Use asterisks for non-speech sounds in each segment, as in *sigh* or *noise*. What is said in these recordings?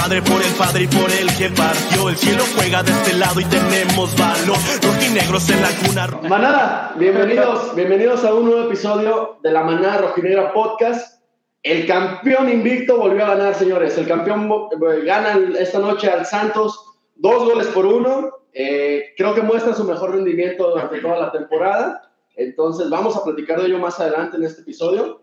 madre, por el padre y por el que partió. El cielo juega de este lado y tenemos valor. En la cuna. Manada, bienvenidos, bienvenidos a un nuevo episodio de la Manada Rojinegra Podcast. El campeón invicto volvió a ganar, señores. El campeón eh, gana esta noche al Santos, dos goles por uno. Eh, creo que muestra su mejor rendimiento durante toda la temporada. Entonces, vamos a platicar de ello más adelante en este episodio.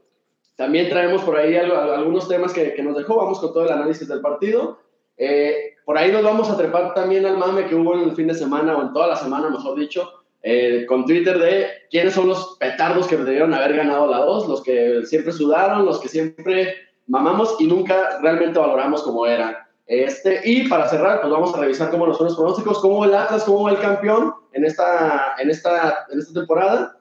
También traemos por ahí algunos temas que, nos dejó. Vamos con todo el análisis del partido. Eh, por ahí nos vamos a trepar también al mame que hubo en el fin de semana, o en toda la semana, mejor dicho, eh, con Twitter de quiénes son los petardos que debieron haber ganado la 2, los que siempre sudaron, los que siempre mamamos y nunca realmente valoramos como eran. Este, y para cerrar, pues vamos a revisar cómo nos son los pronósticos, cómo el Atlas, cómo el campeón en esta, en esta, en esta temporada.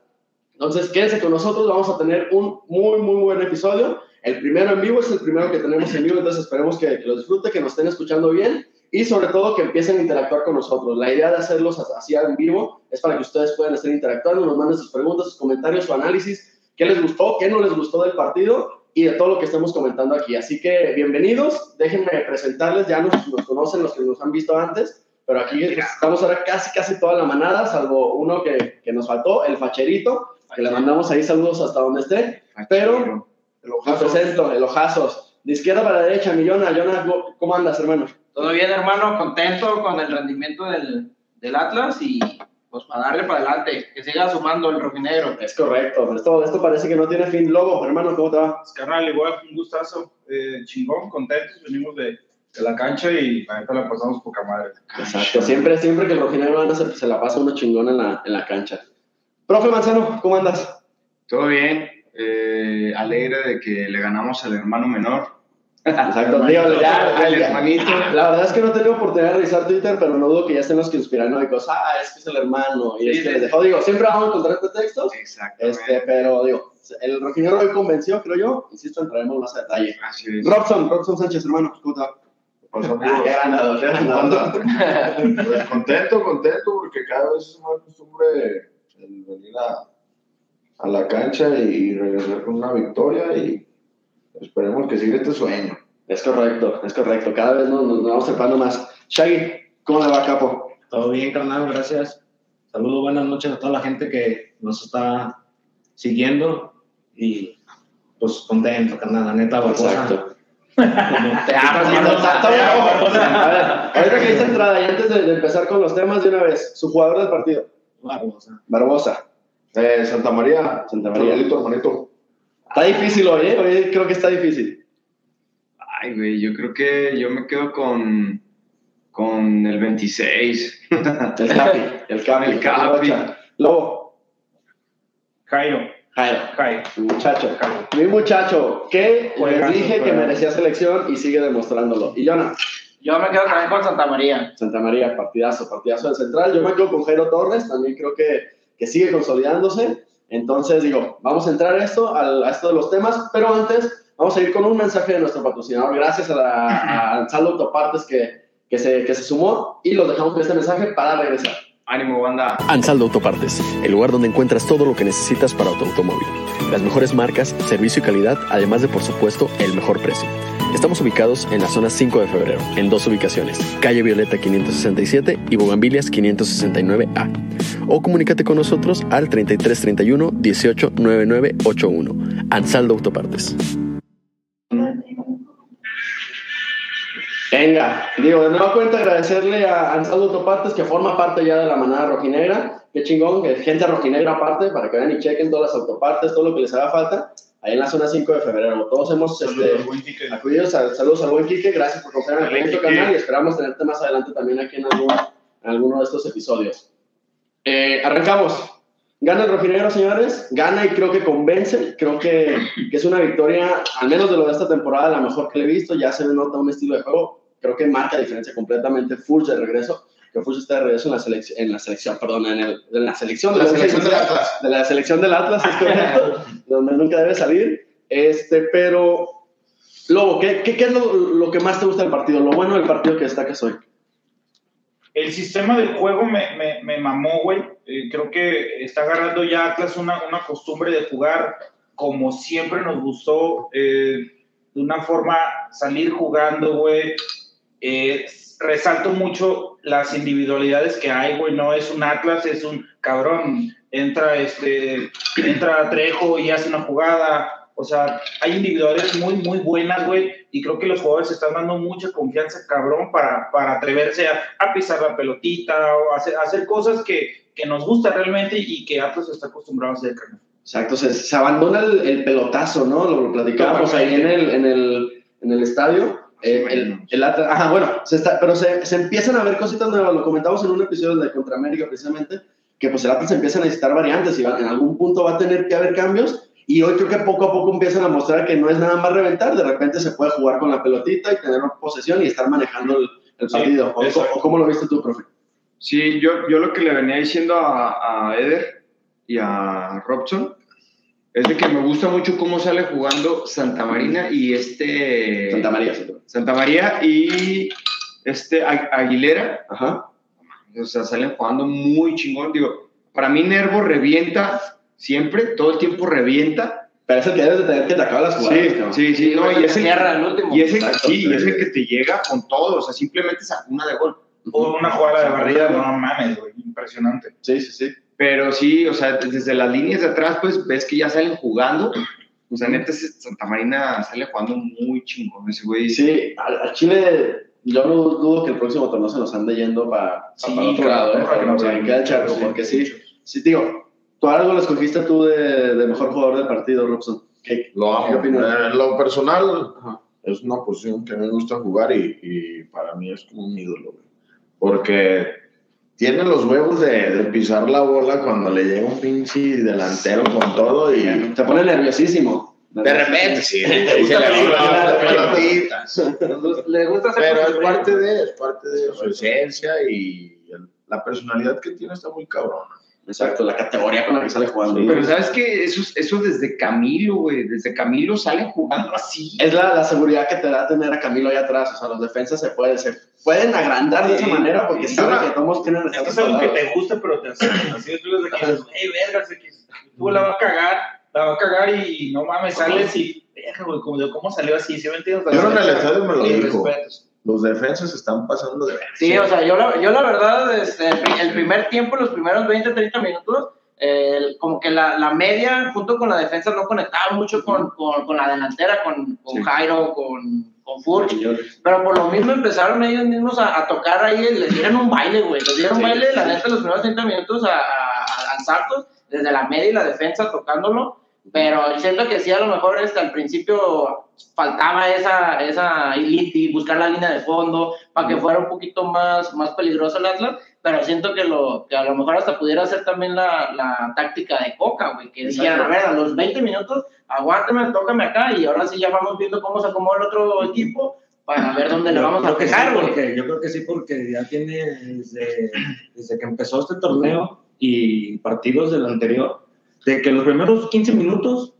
Entonces, quédense con nosotros, vamos a tener un muy, muy buen episodio. El primero en vivo es el primero que tenemos en vivo, entonces esperemos que, que lo disfruten, que nos estén escuchando bien y sobre todo que empiecen a interactuar con nosotros. La idea de hacerlos así en vivo es para que ustedes puedan estar interactuando, nos manden sus preguntas, sus comentarios, su análisis, qué les gustó, qué no les gustó del partido y de todo lo que estemos comentando aquí. Así que bienvenidos, déjenme presentarles, ya nos, nos conocen los que nos han visto antes, pero aquí estamos ahora casi, casi toda la manada, salvo uno que, que nos faltó, el facherito, que le mandamos ahí saludos hasta donde esté, pero el ojazo. presento, el ojazos. De izquierda para derecha, Millona. Millona, ¿cómo andas, hermano? Todo bien, hermano. Contento con el rendimiento del, del Atlas y pues para darle para adelante, que siga sumando el rojinegro. Es correcto. Esto, esto parece que no tiene fin. Lobo, hermano, ¿cómo te va? Pues, carnal, igual, un gustazo. Eh, chingón, contentos. Venimos de, de la cancha y la neta la pasamos poca madre. Exacto. Siempre, siempre que el rojinegro anda, se, se la pasa uno chingón en la, en la cancha. Profe Manzano, ¿cómo andas? Todo bien eh, alegre de que le ganamos al hermano menor. Exacto, *laughs* tío, ya, al hermanito. La verdad es que no he tenido oportunidad de revisar Twitter, pero no dudo que ya estén los conspiranoicos. Ah, es que es el hermano. Y sí, es que les dejó, digo, siempre vamos a encontrar pretextos. Exacto. Este, pero digo, el rojinero hoy convenció, creo yo. Insisto, entraremos más a detalle. Así es. Robson, Robson Sánchez, hermano, ¿cómo va? Pues, *laughs* *laughs* pues, contento, contento, porque cada vez es más costumbre el venir a, a la cancha y regresar con una victoria y esperemos que siga este sueño. Es correcto, es correcto. Cada vez nos, nos vamos separando más. Shaggy, ¿cómo le va, capo? Todo bien, carnal, gracias. Saludos, buenas noches a toda la gente que nos está siguiendo y pues contento, carnal, la neta. Exacto. Te *laughs* A ver, ahorita que dice entrada y antes de, de empezar con los temas de una vez, su jugador del partido, Barbosa. Barbosa. Eh, Santa María, Santa María. Hermanito. Está difícil hoy, ¿eh? Hoy creo que está difícil. Ay, güey, yo creo que yo me quedo con, con el 26. El Capi, el *laughs* Capi. El Capi. Lobo, Jairo, Jairo, Jairo. mi muchacho. Mi muchacho, que les dije que merecía selección y sigue demostrándolo. Y Jonah, Yo me quedo también con Santa María. Santa María, partidazo, partidazo del central. Yo me quedo con Jairo Torres, también creo que, que sigue consolidándose. Entonces, digo, vamos a entrar a esto, al- a esto de los temas, pero antes vamos a ir con un mensaje de nuestro patrocinador. Gracias a, la, a Ansaldo Autopartes que, que, se, que se sumó y los dejamos con este mensaje para regresar. Ánimo, banda. Ansaldo Autopartes, el lugar donde encuentras todo lo que necesitas para tu automóvil. Las mejores marcas, servicio y calidad, además de, por supuesto, el mejor precio. Estamos ubicados en la zona 5 de febrero, en dos ubicaciones, calle Violeta 567 y Bogambilias 569A. O comunícate con nosotros al 3331 18 9981. Ansaldo Autopartes. Venga, digo, de nueva cuenta agradecerle a Ansaldo Autopartes que forma parte ya de la manada rojinegra. Qué chingón, gente rojinegra aparte, para que vean y chequen todas las autopartes, todo lo que les haga falta, ahí en la zona 5 de febrero. Todos hemos Saludos, este, acudido, sal- saludos al buen Quique, gracias por confiar en el proyecto canal y esperamos tenerte más adelante también aquí en, algún, en alguno de estos episodios. Eh, arrancamos. Gana el rojinegro, señores. Gana y creo que convence. Creo que, que es una victoria, al menos de lo de esta temporada, la mejor que le he visto. Ya se nota un estilo de juego. Creo que marca diferencia completamente. Fulch de regreso. Que Fulch está de regreso en la, selec- en la selección, perdón, en, el- en la selección. La de selección del Atlas. De la selección del Atlas, es correcto. *laughs* donde nunca debe salir. Este, pero, Lobo, ¿qué, qué, qué es lo, lo que más te gusta del partido? Lo bueno del partido que destacas hoy. El sistema del juego me, me, me mamó, güey. Eh, creo que está agarrando ya Atlas una, una costumbre de jugar como siempre nos gustó. Eh, de una forma salir jugando, güey. Eh, resalto mucho las individualidades que hay, güey. No es un Atlas, es un cabrón. Entra, este, entra Trejo y hace una jugada. O sea, hay individualidades muy, muy buenas, güey. Y creo que los jugadores están dando mucha confianza, cabrón, para, para atreverse a, a pisar la pelotita o hacer, hacer cosas que, que nos gusta realmente y que Atlas está acostumbrado a hacer, carnal. Exacto, se, se abandona el, el pelotazo, ¿no? Lo, lo platicábamos ahí en el, en el, en el estadio. Eh, el, el Atlas- ajá, bueno, se está, pero se, se empiezan a ver cositas nuevas. Lo comentamos en un episodio de Contra América precisamente, que pues el Atlas empieza a necesitar variantes y va- en algún punto va a tener que haber cambios. Y hoy creo que poco a poco empiezan a mostrar que no es nada más reventar, de repente se puede jugar con la pelotita y tener posesión y estar manejando el, el Sí, partido. ¿O, exacto. o cómo lo viste tú, profe? Sí, yo, yo lo que le venía diciendo a, a Eder y a Robson es de que me gusta mucho cómo sale jugando Santa Marina y este... Santa María. sí. Santa María y este Agu- Aguilera. Ajá. O sea, salen jugando muy chingón. Digo, para mí Nervo revienta siempre, todo el tiempo revienta. Pero es el que debes de tener que te acabar las jugadas. Sí, cabrón. sí, sí, no, y es el, Cierra el último. y es el- Exacto, sí, y es el que te llega con todo, o sea, simplemente sacó una de gol. O una jugada de barrida, no mames, güey. Impresionante. Sí, sí, sí. Pero sí, o sea, desde las líneas de atrás, pues ves que ya salen jugando. O sea, neta, Santa Marina sale jugando muy chingón ese güey. Sí, al, al Chile, yo no dudo que el próximo torneo se nos ande yendo para, Sí, para otro claro, lado, ¿eh? para que no para se- que quede el charco, sí, porque sí, sí, digo, tú algo lo escogiste tú de, de mejor jugador del partido, Robson. ¿Qué, Lo ¿Qué amo. opinas? En lo personal, Ajá. es una posición que me gusta jugar y, y para mí es como un ídolo, güey. Porque tiene los huevos de, de pisar la bola cuando le llega un pinche delantero con todo y Te pone nerviosísimo. de repente sí, *laughs* le gusta hacer Pero es parte de, es parte de su esencia y la personalidad que tiene está muy cabrona. Exacto, la categoría con la que sale jugando. Pero sabes que eso, eso desde Camilo, güey, desde Camilo salen jugando así. es la, la seguridad que te da tener a Camilo ahí atrás. O sea, los defensas se pueden, se pueden agrandar de esa manera porque Sí. saben que todos tienen Es que es algo que te gusta, pero te hace así tú desde que dices, hey, verga, sé que tú la va a cagar, la va a cagar y no mames, sales y, verga, güey, como de cómo salió así, ¿sí me entiendes? Yo en el estadio me lo dijo. respetos. Los defensas están pasando de. Sí, o sea, yo la, yo la verdad, este, el pri- el primer tiempo, los primeros 20, 30 minutos, eh, como que la, la media junto con la defensa no conectaba mucho con, con, con la delantera, con, con Sí. Jairo, con, con Furch, pero por lo mismo empezaron ellos mismos a, a tocar ahí, les dieron un baile, güey, les dieron Sí, baile, la sí. neta, los primeros 30 minutos a, a, a Santos, desde la media y la defensa tocándolo, pero siento que sí, a lo mejor este, al principio faltaba esa, esa y buscar la línea de fondo para que fuera un poquito más, más peligroso el Atlas, pero siento que, lo, que a lo mejor hasta pudiera ser también la, la táctica de Coca, güey, que dijeran, a ver, a los 20 minutos, aguántame, tócame acá y ahora sí ya vamos viendo cómo se acomoda el otro equipo para ver dónde le vamos a que sí, pegar, güey. porque- Yo creo que sí, porque ya tiene desde, desde que empezó este torneo y partidos del anterior, de que los primeros 15 minutos,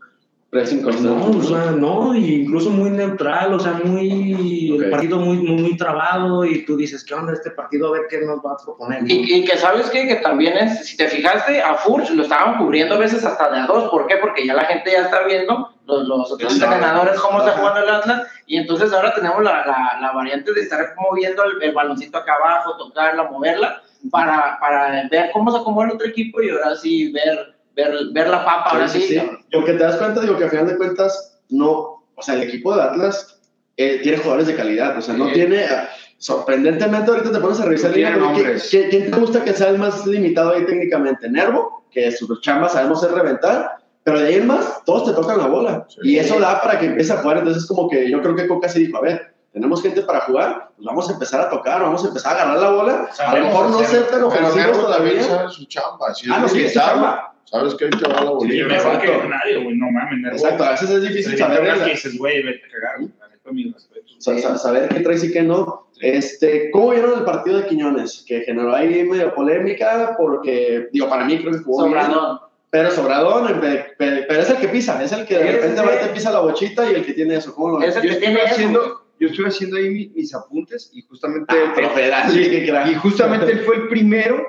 Pues no, o sea, no, y incluso muy neutral, o sea, muy, Ok. el partido muy, muy, muy trabado y tú dices, ¿qué onda este partido? A ver qué nos va a proponer. ¿no? Y, y que sabes qué? que también es, si te fijaste, a Furch lo estaban cubriendo a veces hasta de a dos. ¿Por qué? Porque ya la gente ya está viendo los, los otros entrenadores cómo está jugando el Atlas. Y entonces ahora tenemos la, la, la variante de estar moviendo el, el baloncito acá abajo, tocarla, moverla, para, para ver cómo se acomoda el otro equipo y ahora sí ver, ver, ver la papa. Ahora sí, sí. Porque te das cuenta, digo que a final de cuentas, no, o sea, el equipo de Atlas eh, tiene jugadores de calidad, o sea, no Sí. tiene, ah, sorprendentemente ahorita te pones a revisar No pero ¿quién, quién- te gusta que sea el más limitado ahí técnicamente? Nervo, que su chamba sabemos es reventar, pero de ahí en más, todos te tocan la bola, Sí. y eso da para que empiece a jugar, entonces es como que yo creo que Coca se dijo, a ver, tenemos gente para jugar, pues vamos a empezar a tocar, vamos a empezar a agarrar la bola, a lo mejor no ser tan ofensivos todavía. sabe su chamba. Si Ah, no, sí, es su chamba. Sabes que ahí te va la Sí, bolilla. mejor que nadie, güey, no mames. Exacto, a veces es difícil Sí, saber que dices, güey, vete a cagar, güey, mis saber qué traes y qué no. Este, ¿Cómo vieron el partido de Quiñones? Que generó ahí medio polémica porque, digo, para mí creo que jugó bien. Sobradón. Pero Sobradón, pe- pero es el que pisa, es el que de Sí, repente sí, va y sí. te pisa la bochita y el que tiene eso. ¿Cómo lo ves? Es el Yo que tiene haciendo, yo estuve haciendo ahí mi- mis apuntes y justamente... Ah, profe, Sí, crack. y justamente él fue el primero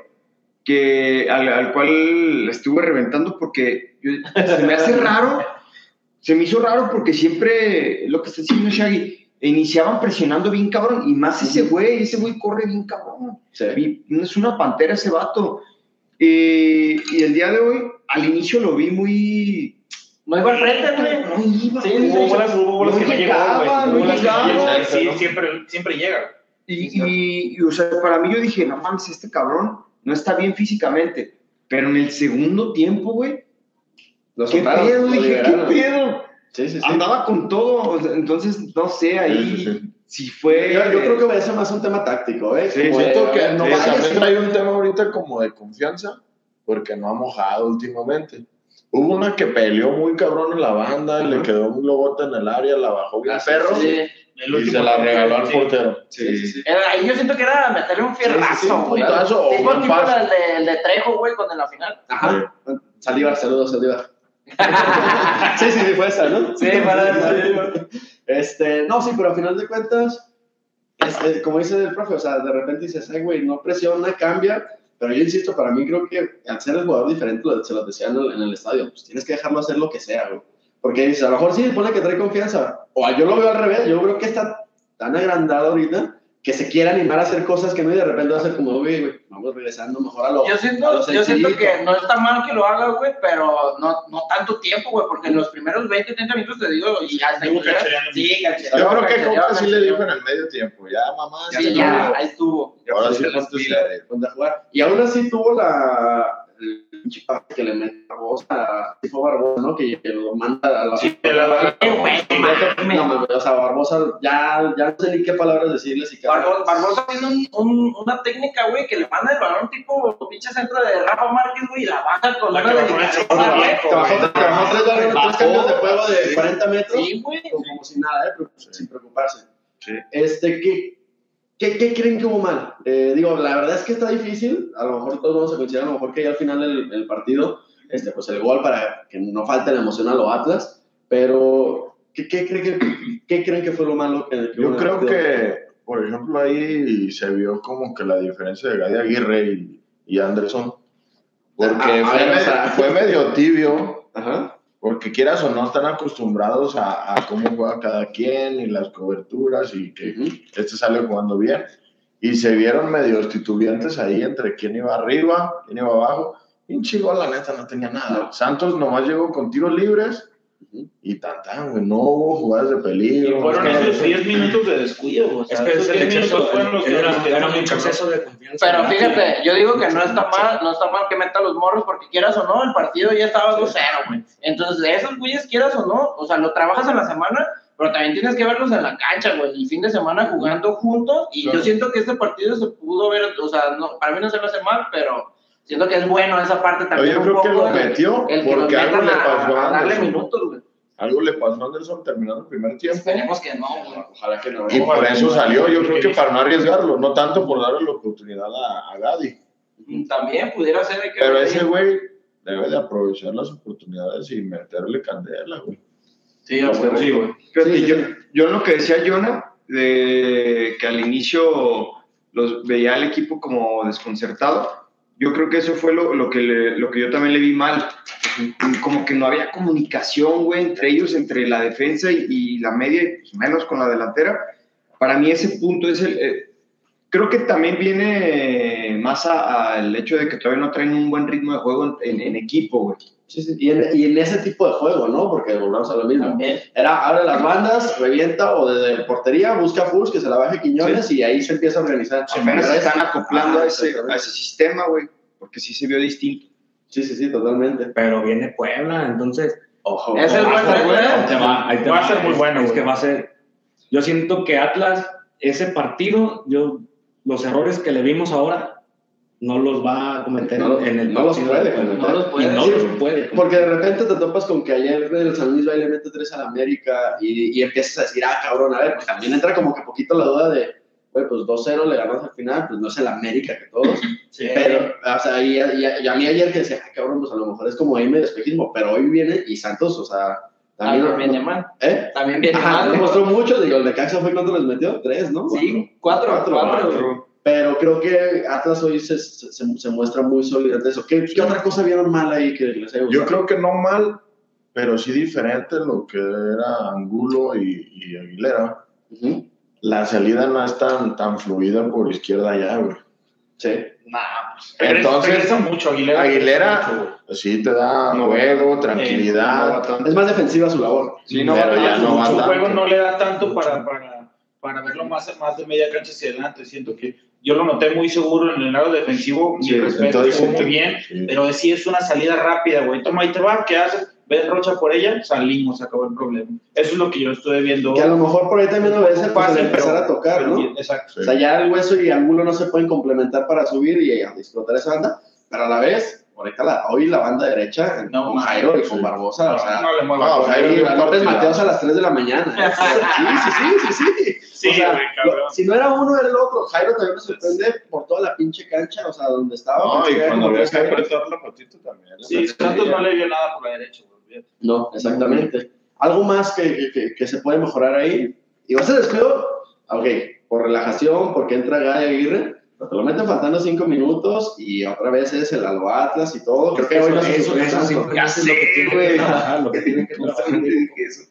que, al, al cual estuve reventando porque yo- se me hace raro, se me hizo raro porque siempre, lo que está diciendo Shaggy, iniciaban presionando bien cabrón, y más ese güey, ese güey corre bien cabrón. Sí. Y es una pantera ese vato. Eh, y el día de hoy, al inicio lo vi muy... No iba al frente, güey. No iba, Sí, güey. sí, Hubo bolas, hubo bolas No que llegaba, no Hubo bolas que llegaba. llegó. Sí, siempre, siempre llega. Y, y, y, o sea, para mí yo dije, no mames, este cabrón no está bien físicamente. Pero en el segundo tiempo, güey, Lo ¿qué soltaron, pedo? lo Dije, ¿qué pedo? Sí, sí, sí. Andaba con todo, entonces no sé ahí Sí, sí, sí. si fue. Yo, yo creo que va a ser más un tema táctico, ¿eh? Sí, Como que no sí, vayas también y- trae un tema ahorita como de confianza, porque no ha mojado últimamente. Hubo una que peleó muy cabrón en la banda, le quedó un logote en el área, la bajó bien Ah, sí, perro Sí. El y se la regaló al sí. portero. Sí, sí, sí. Era- Ahí yo siento que era meterle un Sí, sí, fierrazo, un güey. putazo o Tipo un tipo el de, el de Trejo, güey, con en la final. Ajá. Saldívar, saludos, Saldívar. *laughs* sí, sí, sí, fue esa, ¿no? Sí, para. Este, no, sí, pero al final de cuentas, este, como dice el profe, o sea, de repente dices, ay, güey, no presiona, cambia, pero yo insisto, para mí creo que al ser el jugador diferente, se lo decía en el, en el estadio, pues tienes que dejarlo hacer lo que sea, güey. Porque dices, a lo mejor sí, pone que trae confianza, o yo lo veo al revés, yo creo que está tan agrandado ahorita que se quiere animar a hacer cosas que no y de repente va a ser como, güey, vamos regresando mejor a lo Yo siento, lo yo siento sencillito". que no está mal que lo haga, güey, pero no, no tanto tiempo, güey, porque en los primeros 20, 30 minutos te digo, y hasta Estuvo ahí, cachereando. Sí, cachereó, Yo creo que Coca sí le dijo en el medio tiempo, ya mamá, Sí, ya, acabó. ahí estuvo. Ahora sí Ya donde jugar. Y aún así tuvo la. El pinche pase que le mete Barbosa, tipo Barbosa, ¿no? Que, que lo manda a la. Sí, de la- güey, No, mames, o sea, Barbosa, ya, ya no sé ni qué palabras decirle. Si Barbosa, Barbosa tiene un, un- una técnica, güey, que le manda el balón tipo pinche centro de Rafa Márquez, güey, y la baja con La una que Trabajó, tres, tres cambios de juego de 40 metros. Sí, güey. como, si nada, ¿eh? Pero sin preocuparse. Sí. Este, ¿qué, qué, qué creen que hubo mal? Eh, digo, la verdad es que está difícil. A lo mejor todos vamos a coincidir, a lo mejor que ya al final del del partido, este, pues el gol para que no falte la emoción a los Atlas. Pero, ¿qué, qué, creen, que, qué creen que fue lo malo? Que, que Yo creo que, por ejemplo, ahí se vio como que la diferencia de Gadi Aguirre y, y Anderson. Porque Ah, a fue, ver, o sea- fue medio tibio, Ajá. Porque quieras o no están acostumbrados a, a cómo juega cada quien y las coberturas y que este sale jugando bien. Y se vieron medio titubeantes ahí entre quién iba arriba, quién iba abajo. Pinche gol, la neta, no tenía nada. Santos nomás llegó con tiros libres y tan tan, güey. No hubo jugadas de Y peligro. fueron no- esos 10 minutos de descuido, güey. O Es que es esos el 10 exceso, minutos fueron los que era, cabrón. exceso de confianza. Pero fíjate, yo digo que no está mal, no está mal que meta los morros, porque quieras o no, el partido ya estaba 2-0, güey. Entonces, de esos güeyes, quieras o no, o sea, lo trabajas en la semana, pero también tienes que verlos en la cancha, güey, el fin de semana jugando juntos, y Claro. yo siento que este partido se pudo ver, o sea, no, para mí no se lo hace mal, pero siento que es bueno esa parte Pero también. yo un creo que poco lo de- metió el que porque algo le pasó a a darle Anderson. minutos, güey. Algo le pasó a Anderson terminando el primer tiempo. Esperemos que no, güey. Ojalá que no. Y por eso salió, yo creo que para no arriesgarlo, no tanto por darle la oportunidad a, a Gadi. También pudiera ser. que Pero ese güey debe de aprovechar las oportunidades y meterle candela, güey. Sí, a huevo. Sí, güey. Fíjate, Sí, sí, yo, yo lo que decía Jonah, de que al inicio los veía al equipo como desconcertado, yo creo que eso fue lo, lo que, le- lo que yo también le vi mal. Como que no había comunicación, güey, entre ellos, entre la defensa y, y la media, y pues menos con la delantera. Para mí ese punto es el... eh, creo que también viene más al hecho de que todavía no traen un buen ritmo de juego en- en equipo, güey. Sí, sí. Y, en, y en ese tipo de juego, ¿no? Porque volvamos a lo mismo. También. Era abre las bandas, revienta o desde portería, busca Furs, que se la baje Quiñones y ahí se empieza a organizar. Apenas se están es- acoplando Ah, a, ese, a ese sistema, güey, porque sí se vio distinto. Sí, sí, sí, totalmente. Pero viene Puebla, entonces. Ojo. Es el ojo. buen va, a ser muy bueno, Es que va a ser. Yo siento que Atlas, ese partido, yo, los errores que le vimos ahora, no los va a cometer No, en el no los puede cometer. No los puede. no los puede. Porque de repente te topas con que ayer el San Luis va y le mete 3 a la América y, y empiezas a decir, ah, cabrón, a ver, pues también entra como que poquito la duda de, güey, pues 2-0 le ganas al final, pues no es el América que todos. Pero, o sea, y, y- y a mí ayer que decía, ah, cabrón, pues a lo mejor es como ahí medio espejismo, pero hoy viene y Santos, o sea, también. También viene mal. ¿Eh? También viene Ajá, mal. demostró mucho, digo, el de Caxa fue cuando les metió, tres, ¿no? Sí, cuatro, Cuatro, cuatro. cuatro. Pero creo que Atlas hoy se, se, se- muestra muy sólido ante eso. ¿Qué, qué otra cosa vieron mal ahí que les haya Yo gustado? creo que no mal, pero sí diferente lo que era Angulo y, y Aguilera. Ujú. La salida no es tan, tan fluida por izquierda ya, güey. Sí. Nah, pues, Entonces, regresa mucho Aguilera. Aguilera- mucho. Sí te da juego, tranquilidad. Es más defensiva su labor. Sí, no pero ya no va su tanto. juego no le da tanto para, para, para verlo más, más de media cancha hacia adelante. Siento que yo lo noté muy seguro en el lado defensivo. Mi Sí, respeto, entonces jugó sí muy bien. sí. Pero sí es una salida rápida, güey. Toma y te va, ¿qué haces? Ves Rocha por ella, salimos, se acabó el problema. Eso es lo que yo estuve viendo. Que a lo mejor por ahí también lo ves el empezar pero- a tocar, pero ¿no? Exacto. O sea, ya el hueso y ángulo no se pueden complementar para subir y explotar esa banda, pero a la vez, ahorita la, hoy la banda derecha, No, con Jairo y con Barbosa, o sea, no no, Jairo López partidazo. Mateos a las 3 de la mañana. ¿eh? *laughs* Sí, sí, sí, sí, sí. Sí, O sea, lo- si no era uno, era el otro. Jairo también me sorprende por toda la pinche cancha, o sea, donde estaba. No, y cuando había que apretar la patita también. Sí, Santos no le dio nada por la derecha. No, exactamente. ¿Algo más que, que, que se puede mejorar ahí? Y vas a descuido, ok, por relajación, porque entra Gay Aguirre, pero te lo meten faltando cinco minutos y otra vez es el Alo Atlas y todo. Creo que hoy no se eso, eso simplemente es lo que tiene que.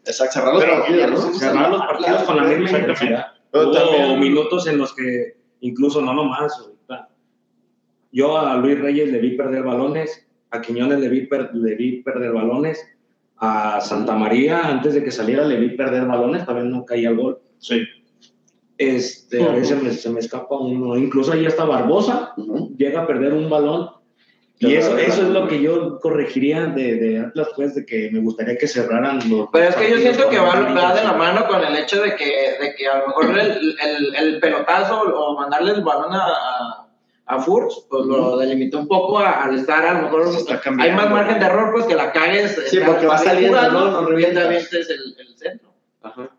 Exacto, cerrar los partidos, cerrar los partidos con la misma intensidad. También- minutos en los que, incluso no nomás, yo a Luis Reyes le vi perder balones, a Quiñones le vi, per- le vi perder balones, a Santa María, antes de que saliera, le vi perder balones, también no caía el gol. Sí. Este, a veces me- se me escapa uno, incluso ahí está Barbosa, llega a perder un balón. Y eso, eso es lo que yo corregiría de, de Atlas, pues, de que me gustaría que cerraran los. Pero es que yo siento que va, va de la mano con el hecho de que, de que a lo mejor el, el, el pelotazo o mandarle el balón a, a, a Furch, pues lo delimitó un poco a- al estar a lo mejor está hay más margen de error, pues que la cagues. Sí, porque va salir saliendo, jugando, ¿no? No revientas. y avientes el, el centro. Ajá.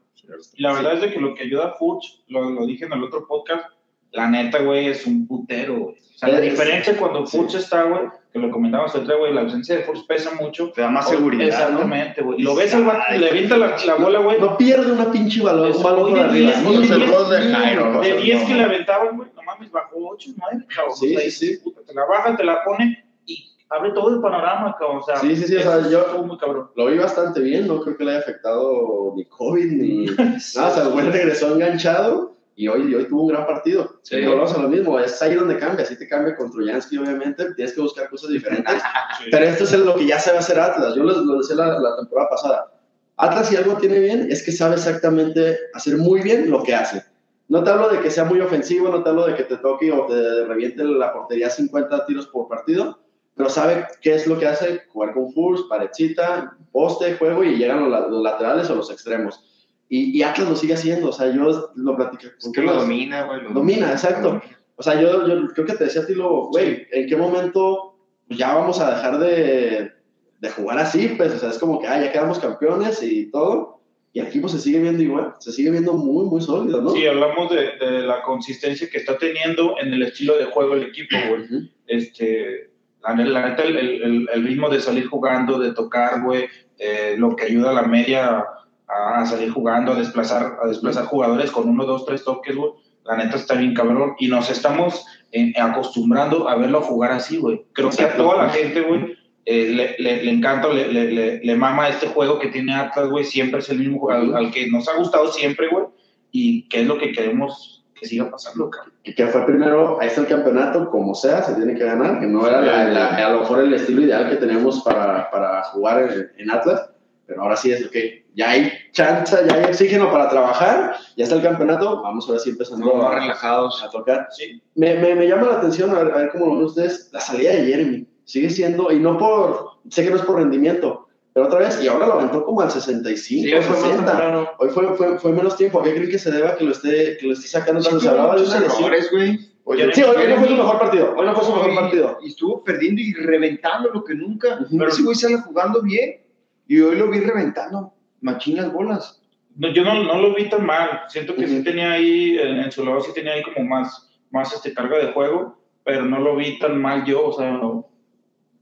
Y la verdad es de que lo que ayuda a Furch, lo, lo dije en el otro podcast, la neta, güey, es un putero, güey. O sea, la Es- diferencia cuando sí. Furch está, güey, que lo comentábamos el otro, güey, la ausencia de Furch pesa mucho. Te da más seguridad, ¿no? Exactamente, güey. Lo ves al vato, le avienta la, la bola, güey. No pierde una pinche balón, un balón por de arriba. de Jairo, o De sea, 10 no. que le aventaban, güey, no mames, bajó 8, 9, cabrón. Sí, O sea, sí, dices, puta, Te la baja, te la pone y abre todo el panorama, cabrón. O sea, Sí, sí, sí, o sea, yo- muy cabrón. Lo vi bastante bien, no creo que le haya afectado ni COVID ni nada. O sea, el güey regresó enganchado y hoy, y hoy tuvo un gran partido. Sí. Y volvemos a lo mismo, es ahí donde cambia. Si te cambia con Troyansky, obviamente, tienes que buscar cosas diferentes. *laughs* Pero esto es lo que ya sabe hacer Atlas. Yo lo, lo decía la, la temporada pasada. Atlas, si algo tiene bien, es que sabe exactamente hacer muy bien lo que hace. No te hablo de que sea muy ofensivo, no te hablo de que te toque o te reviente la portería 50 tiros por partido, pero sabe qué es lo que hace, jugar con Furs, parecita, poste, juego y llegan los, los laterales o los extremos. Y, y Atlas lo sigue haciendo, o sea, yo lo platiqué Es que lo domina, güey. lo Domina, exacto. O sea, yo, yo creo que te decía a ti, lo, güey, ¿en qué momento ya vamos a dejar de, de jugar así? Pues, o sea, es como que, ah, ya quedamos campeones y todo, y el equipo se sigue viendo igual, se sigue viendo muy, muy sólido, ¿no? Sí, hablamos de, de la consistencia que está teniendo en el estilo de juego el equipo, güey. Ujú. Este, la, la neta, el, el- el ritmo de salir jugando, de tocar, güey, eh, lo que ayuda a la media a, a salir jugando, a desplazar, a desplazar jugadores con uno, dos, tres toques, güey. La neta está bien cabrón. Y nos estamos eh, acostumbrando a verlo jugar así, güey. Creo que a toda la gente, güey, eh, le, le- le encanta, le, le, le, mama este juego que tiene Atlas, güey. Siempre es el mismo juego al, al que nos ha gustado siempre, güey. Y que es lo que queremos que siga pasando, que fue primero, ahí está el campeonato, como sea, se tiene que ganar, que no era la- la- a lo mejor el estilo ideal que teníamos para, para jugar en, en Atlas, pero ahora sí es, ok, ya hay chance, ya hay oxígeno para trabajar, ya está el campeonato, vamos ahora sí empezando más a, relajados. a tocar. Sí. Me, me, me llama la atención, a ver, a ver cómo lo ven ustedes, la salida de Jeremy. Sigue siendo, y no por, sé que no es por rendimiento, pero otra vez, y ahora lo aventó como al 65, Sí, fue más 60. temprano. Hoy fue, fue, fue menos tiempo. ¿A qué creen que se deba que lo esté, que lo esté sacando Sí, se hablaba de una lesión? güey. Oye, Sí, hoy, hoy no fue su mejor partido. Hoy no fue su mejor y- partido. Y estuvo perdiendo y reventando lo que nunca. Ujú. Pero ese güey sale jugando bien. Y hoy lo vi reventando. Machín las bolas. No, yo no, no lo vi tan mal. Siento que sí Ujú. tenía ahí, en, en su lado sí tenía ahí como más, más este, carga de juego, pero no lo vi tan mal yo. O sea, no-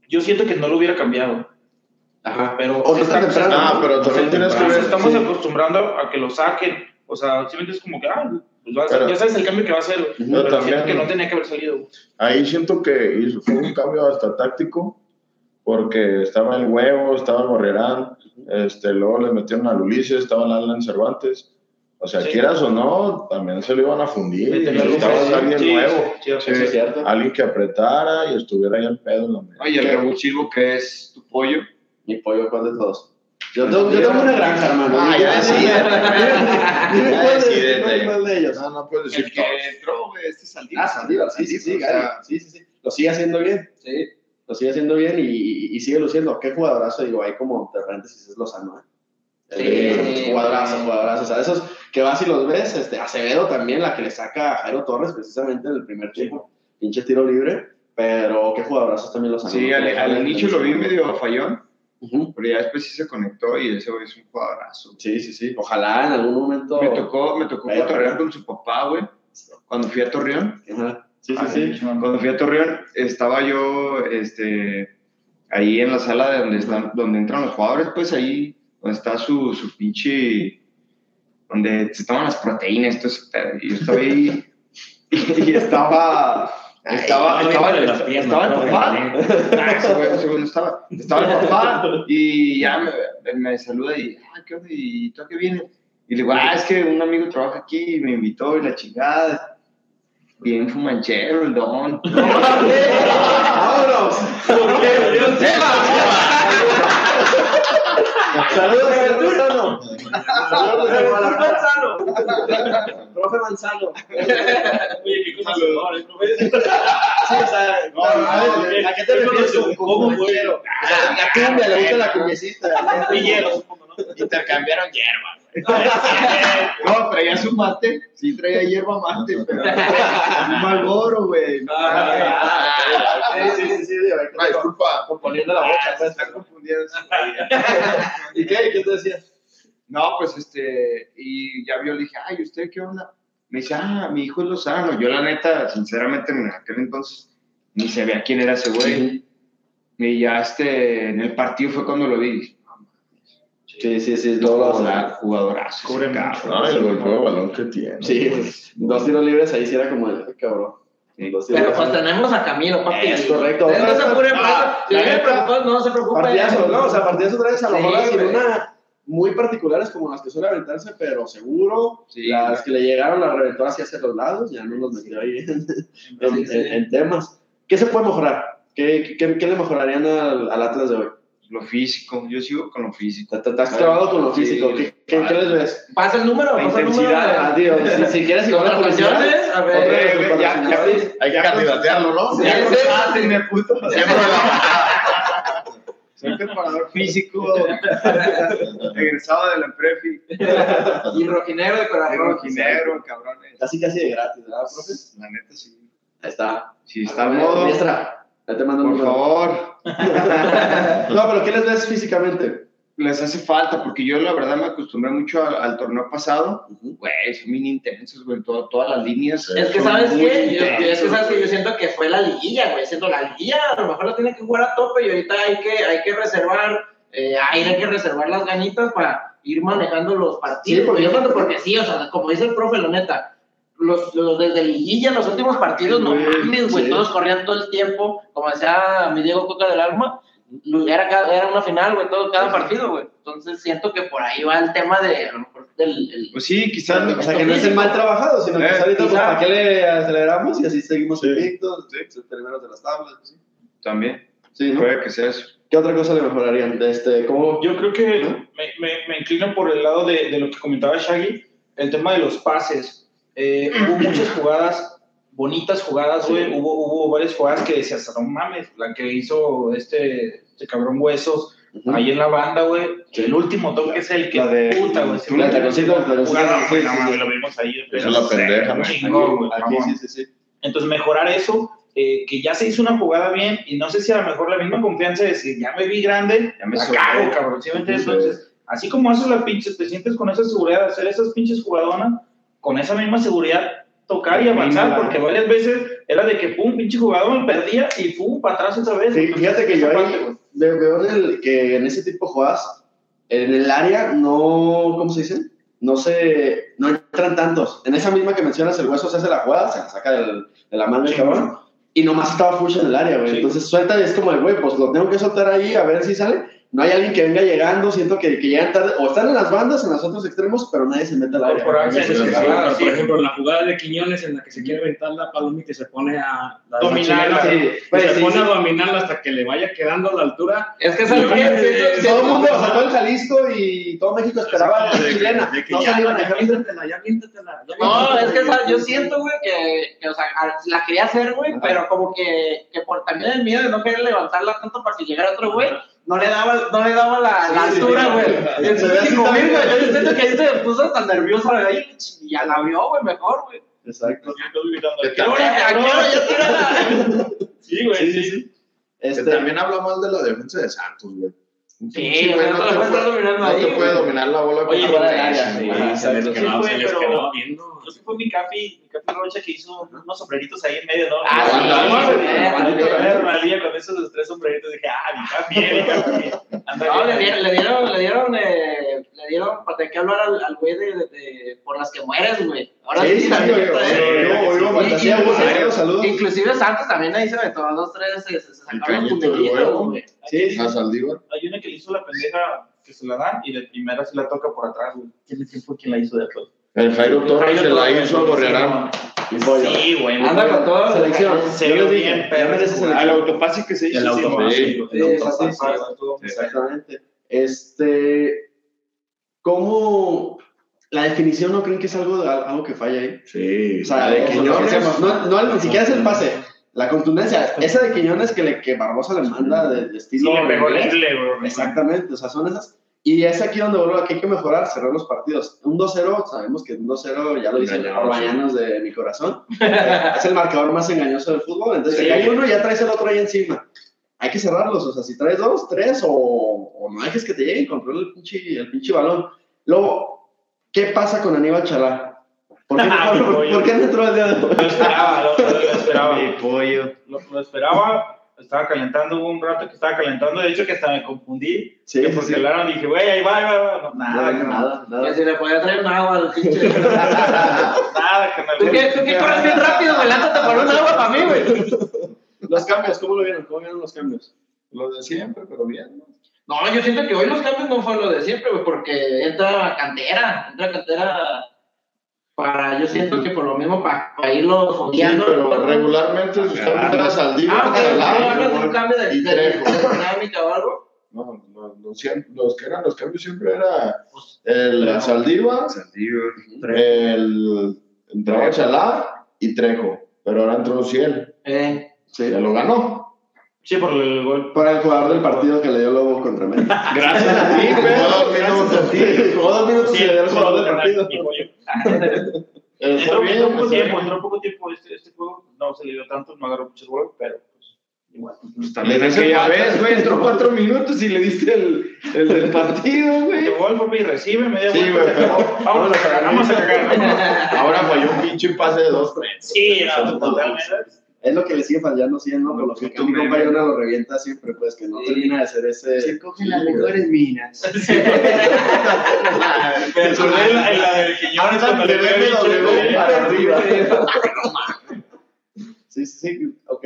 yo siento que no lo hubiera cambiado. Ajá. Pero O está está- temprano. Ah, pero también tienes que ver. estamos sí. acostumbrando a que lo saquen. O sea, simplemente es como que, ah, pues va a ser- Pero- ya sabes el cambio que va a hacer. Ujú. Pero, también- que no tenía que haber salido. Ahí siento que hizo- fue un cambio hasta táctico, porque estaba el huevo, estaba el Borrerán, este, luego le metieron al Ulises, estaba el Alan Cervantes. O sea, Sí. quieras o no, también se lo iban a fundir. Sí, necesitaba alguien sí, nuevo, sí, sí, Sí, Eso es cierto. alguien que apretara y estuviera ahí al pedo en la mesa. Oye, el revulsivo que es tu pollo. Mi pollo, ¿cuál de todos? Yo tengo, yo tengo una granja, hermano. Ah, ya Dime *laughs* Ya cuál de- decídete. cuál- cuál de ellos. No, no puedes decir El que todos. entró, güey, este Saldívar. Ah, Saldívar, sí, sí, sí, o sea, Gary. sí, sí, sí. Lo sigue haciendo bien. Sí. Lo sigue haciendo bien y, sigue luciendo. Qué jugadorazo, digo, ahí como de paréntesis es Lozano, ¿eh? Sí. Eh, jugadorazo, jugadorazo. O sea, esos que vas y los ves, este, Acevedo también, la que le saca a Jairo Torres precisamente en el primer tiempo. Pinche tiro libre, pero qué jugadorazos también Lozano. Sí, al, al inicio lo vi medio fallón, Pero ya después sí se conectó y ese güey es un jugadorazo. Sí, sí, sí. Ojalá en algún momento. Me tocó, me tocó cotorrear con su papá, güey, cuando fui a Torreón. Sí, sí, Ah, sí. Cuando fui a Torreón, estaba yo este, ahí en la sala de donde, están, donde entran los jugadores, pues ahí donde está su, su pinche. donde se toman las proteínas, todo pedo. Y yo estaba ahí. *laughs* y estaba. Estaba, Ay, estaba, de las piernas, estaba no estaba. Estaba papá y ya me, me saluda y, ah, ¿qué onda? ¿Y tú a qué vienes? Y le digo, ah, es que un amigo trabaja aquí y me invitó y la chingada. Bien fumanchero el don. *laughs* ¡Vámonos! Saludos, señor Manzano. Saludos, señor Manzano. Profe Manzano. Oye, qué ¿eh, profe? Sí, o sea, No, a no, ver, no, ¿a qué te refieres con ¿cómo fue? fumanchero? O sea, La cumbia, le gusta la cumbiecita. Villeros. Intercambiaron hierba. No, traía su mate. Sí, traía hierba mate, pero un malboro, güey. Ah, disculpa. Componiendo la boca, pues. Está confundido. ¿Y qué? ¿Qué te decía? No, pues este, y ya vio, le dije, ay, ¿usted qué onda? Me dice, ah, mi hijo es Lozano. Yo, la neta, sinceramente, en aquel entonces ni sabía quién era ese güey. Y ya este, en el partido fue cuando lo vi. Sí, sí, sí, todos los. Jugador- Jugadorazo. Cubre ese mucho. cabrón. No, el golpeo de balón que tiene. Sí, dos tiros libres ahí sí era como el cabrón. Dos tiros Pero pues tenemos a Camilo, papi. Es correcto. No se Ah, pues, vienen neta, preocupados, no se preocupen. Partidazo, ¿no? O sea, partidazo otra vez a lo Sí, mejor una muy particulares como las que suele aventarse, pero seguro. Sí, las que le llegaron las reventó así hacia los lados, ya no nos metió ahí en, en- en- en temas. ¿Qué se puede mejorar? ¿Qué, qué, qué le mejorarían al, al Atlas de hoy? Lo físico, yo sigo con lo físico. Te, te has clavado con lo Sí. físico. ¿Qué, qué, qué les ves? Pasa el número, La pasa el número. intensidad, Ah, tío, si, si quieres igual la a ver. otra Eh, ya- ya- patrocinadores. Hay que candidatearlo, ¿no? Ah. Soy preparador físico, *laughs* egresado de la Prefi, Y rojinegro de corazón. rojinegro, cabrones. Casi, casi de gratis, ¿verdad, profe? La neta, sí. Ahí está. Si está al modo, Maestra, ya te mando un por número. favor, *laughs* No, pero ¿qué les ves físicamente? Les hace falta, porque yo la verdad me acostumbré mucho al, al torneo pasado. Güey, son bien intensos, güey, todo- todas las líneas. Es que, ¿sabes qué? Yo, yo- es que, ¿sabes güey. Yo siento que fue la liguilla, güey. Siento la liguilla, a lo mejor la tiene que jugar a tope y ahorita hay que, hay que reservar eh, aire, hay que reservar las ganitas para ir manejando los partidos. Sí, porque yo creo- porque sí, o sea, como dice el profe, la neta, los, los desde liguilla, los últimos partidos, no mames, güey, sí. todos corrían todo el tiempo, como decía mi Diego Coca del Alma, era, cada- era una final, güey, todo, cada partido, güey. Entonces siento que por ahí va el tema de, a lo mejor, del... el- Pues sí, quizás. O sea, que no estén mal trabajados, sino que Eh, pues, ahorita, pues. ¿para qué le aceleramos? Y así seguimos Sí. invictos, sí. primeros de las tablas. Sí, También, Sí, ¿no? puede que sea eso. ¿Qué otra cosa le mejorarían? Este, ¿cómo? Yo creo que ¿No? me, me, me inclino por el lado de, de lo que comentaba Shaggy, el tema de los pases. Eh, hubo muchas jugadas, bonitas jugadas, güey. Hubo, hubo varias jugadas que decías, no mames, la que hizo este, este cabrón Huesos ahí en la banda, güey. El último toque es el que La de- puta, güey. la sí, sí, sí. sí, sí, sí. Entonces, mejorar eso, eh, que ya se hizo una jugada bien, y no sé si a lo mejor la misma confianza de decir, ya me vi grande, Ya me la sobré. cago, cabrón. ¿sí me entiendes? Sí. Entonces, así como haces la pinche, te sientes con esa seguridad de hacer esas pinches jugadonas, con esa misma seguridad, tocar y avanzar, porque varias veces era de que pum, pinche jugador, perdía y pum, para atrás otra vez. Sí, Entonces, fíjate que yo ahí parte, veo en el- que en ese tipo de jugadas, en el área no, ¿cómo se dice? No se, no entran tantos. En esa misma que mencionas, el hueso se hace la jugada, se la saca del- de la mano del Sí, cabrón, y nomás estaba Fuchs en el área, güey. Sí. Entonces suelta y es como el güey, pues lo tengo que soltar ahí a ver si sale. No hay alguien que venga llegando, siento que, que llegan tarde, o están en las bandas, en los otros extremos, pero nadie se mete al área. Por ejemplo, en la jugada de Quiñones en la que se quiere aventar la palomita y se pone a la Dominarla, la sí. Pues, se sí, pone sí. a dominarla hasta que le vaya quedando a la altura. Es que es el Yo- Todo el mundo sacó el Jalisco y todo México esperaba la de, chilena. No salieron a No, es que esa- yo siento, güey, que, o sea, a- la quería hacer, güey, pero como que, que por también el miedo de no querer levantarla tanto para que llegara otro güey, no le daba, no le daba la, la altura, güey. Yo siento que ahí se puso hasta nerviosa, güey, y ya la vio, güey, mejor, güey. Exacto. Sí, güey, Sí, sí. Este, también habla mal de la defensa de Santos, güey. Sí, güey, no te la puedes estar dominando no ahí, te puede güey. dominar la bola Oye, con la sí, fue mi capi, mi capi Rocha que hizo unos sombreritos ahí en medio, ¿no? Ah, con esos tres sombreritos dije, ah, mi capi, eh, mi capi. Anda No, le bien. dieron, le dieron, le dieron, eh, le dieron, para que hablar al, al güey de, de, de- por las que mueres, güey. Ahora Sí, sí, eh. saludos. Inclusive Santos también ahí se metió dos, tres, se, se sacaron tunelito, huevo. güey. Sí, sí. Hay una que le hizo la pendeja que se la dan y de primera se la toca por atrás, güey. ¿Quién quién fue quien la hizo de atrás? El Jairo Torres se la Torres, hizo a Gorriarán. Sí, güey. Anda con todo. Selección. Se Yo vio bien, pero el autopase que se hizo. El autopase. Exactamente. Este, ¿cómo la definición no creen que es algo, algo que falla ahí? Sí. O sea, La de de Quiñones, no, no, ni siquiera es el pase, la contundencia. Esa de Quiñones que, le, que Barbosa le manda de, de Sí, estilo. le pegó. Exactamente, o sea, son esas. Y es aquí donde vuelvo, aquí hay que mejorar, cerrar los partidos. Un 2-0, sabemos que un 2-0, ya lo dicen los de mi corazón, *laughs* es el marcador más engañoso del fútbol. Entonces, Sí. si hay uno, ya traes el otro ahí encima. Hay que cerrarlos, o sea, si traes dos, tres, o, o no dejes que te lleguen, controla el pinche, el pinche balón. Luego, ¿qué pasa con Aníbal Chalá? ¿Por qué, *laughs* no- *laughs* por- qué no entró el día de hoy? Lo esperaba, lo, lo esperaba. Mi pollo. Lo, lo esperaba, estaba calentando, hubo un rato que estaba calentando, de hecho que hasta me confundí. Sí, que porque sí. hablaron dije, güey, ahí va, ahí va, ahí va. No, nada, Nada, nada, Que nada. si le podía traer un agua al pinche. *laughs* Nada, carnal. ¿Tú qué, tú qué corres bien rápido, güey? Lánzate por un agua para mí, güey. Los cambios, ¿cómo lo vieron? ¿Cómo vieron los cambios? Lo de siempre, pero bien. ¿no? No, yo siento que hoy los cambios no fue lo de siempre, güey, porque entra cantera, entra cantera para, yo siento que por lo mismo para, irlo Sí, fondeando. pero regularmente sus cambios Ah, Chalá, no hablas de un cambio de, y de, de, Trejo. dinámica o algo. No, no, no, los que eran los cambios siempre era el Saldívar, el entraba Chalá y Trejo, pero ahora entró Ciel, Eh, Sí. ya lo ganó. Sí, por el gol. Para el jugador del partido que le dio Lobo contra América. *laughs* Gracias a ti, güey. Jugó dos Gracias a ti. Jugó dos minutos y Sí, le dio el sí, jugador del partido. Pero *laughs* está Entró, poco tiempo, entró poco tiempo este, este juego. No se le dio tanto, no agarró muchos goles, pero pues igual. También Le es que ya ves, güey, entró cuatro minutos y le diste el, el del partido, güey. De gol, papi, recibe, media Sí, vuelta. güey, pero- Vamos a cagar, vamos a cagar. Ahora falló un pinche pase de dos Sí, no, totalmente. Es lo que le sigue fallando siempre, ¿no? Por lo que mi compa Yona lo revienta siempre, pues que no Sí. termina de ser ese. cogen las mejores minas. *laughs* Me acordé en la, del Quiñones cuando le güey. para arriba. *laughs* Sí, sí, sí, ok.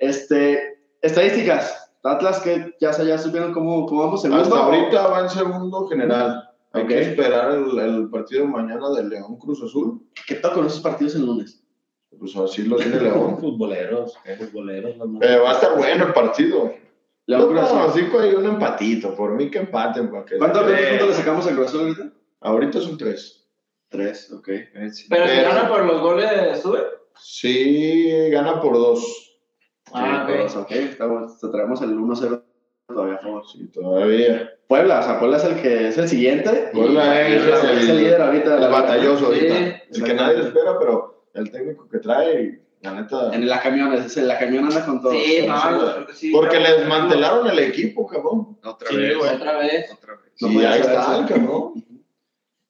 Este, estadísticas. Atlas que ya, se- ya supieron cómo, cómo vamos segundo. Hasta ahorita va en segundo general. Hay Ok. que esperar el, el partido mañana de León Cruz Azul. ¿Qué tal con esos partidos el lunes? Pues así lo tiene León. Futboleros, futboleros. los más- Eh, va a estar bueno el partido. León Yo Cruz Azul. pronostico ahí un empatito. Por mí que empaten. para que- ¿Cuántos Eh, puntos le sacamos al Cruz ahorita? Ahorita son tres. Tres, ok. Pero si gana por los goles, sube. Sí, gana por dos. Ah, Sí, ok. pues, ok. Estamos, te traemos el 1-0 todavía a favor. Sí, todavía. Puebla, o sea, Puebla es el que es el siguiente. Puebla es y el- el líder ahorita El la batalloso Sí, ahorita. el que nadie espera, pero el técnico que trae, la neta. En la camiones, es el- la camión anda con todo. Sí, Sí, no, sí. Porque claro. le desmantelaron el equipo, cabrón. Otra Sí, vez. güey. Otra vez. Otra vez. No ahí está, el cabrón.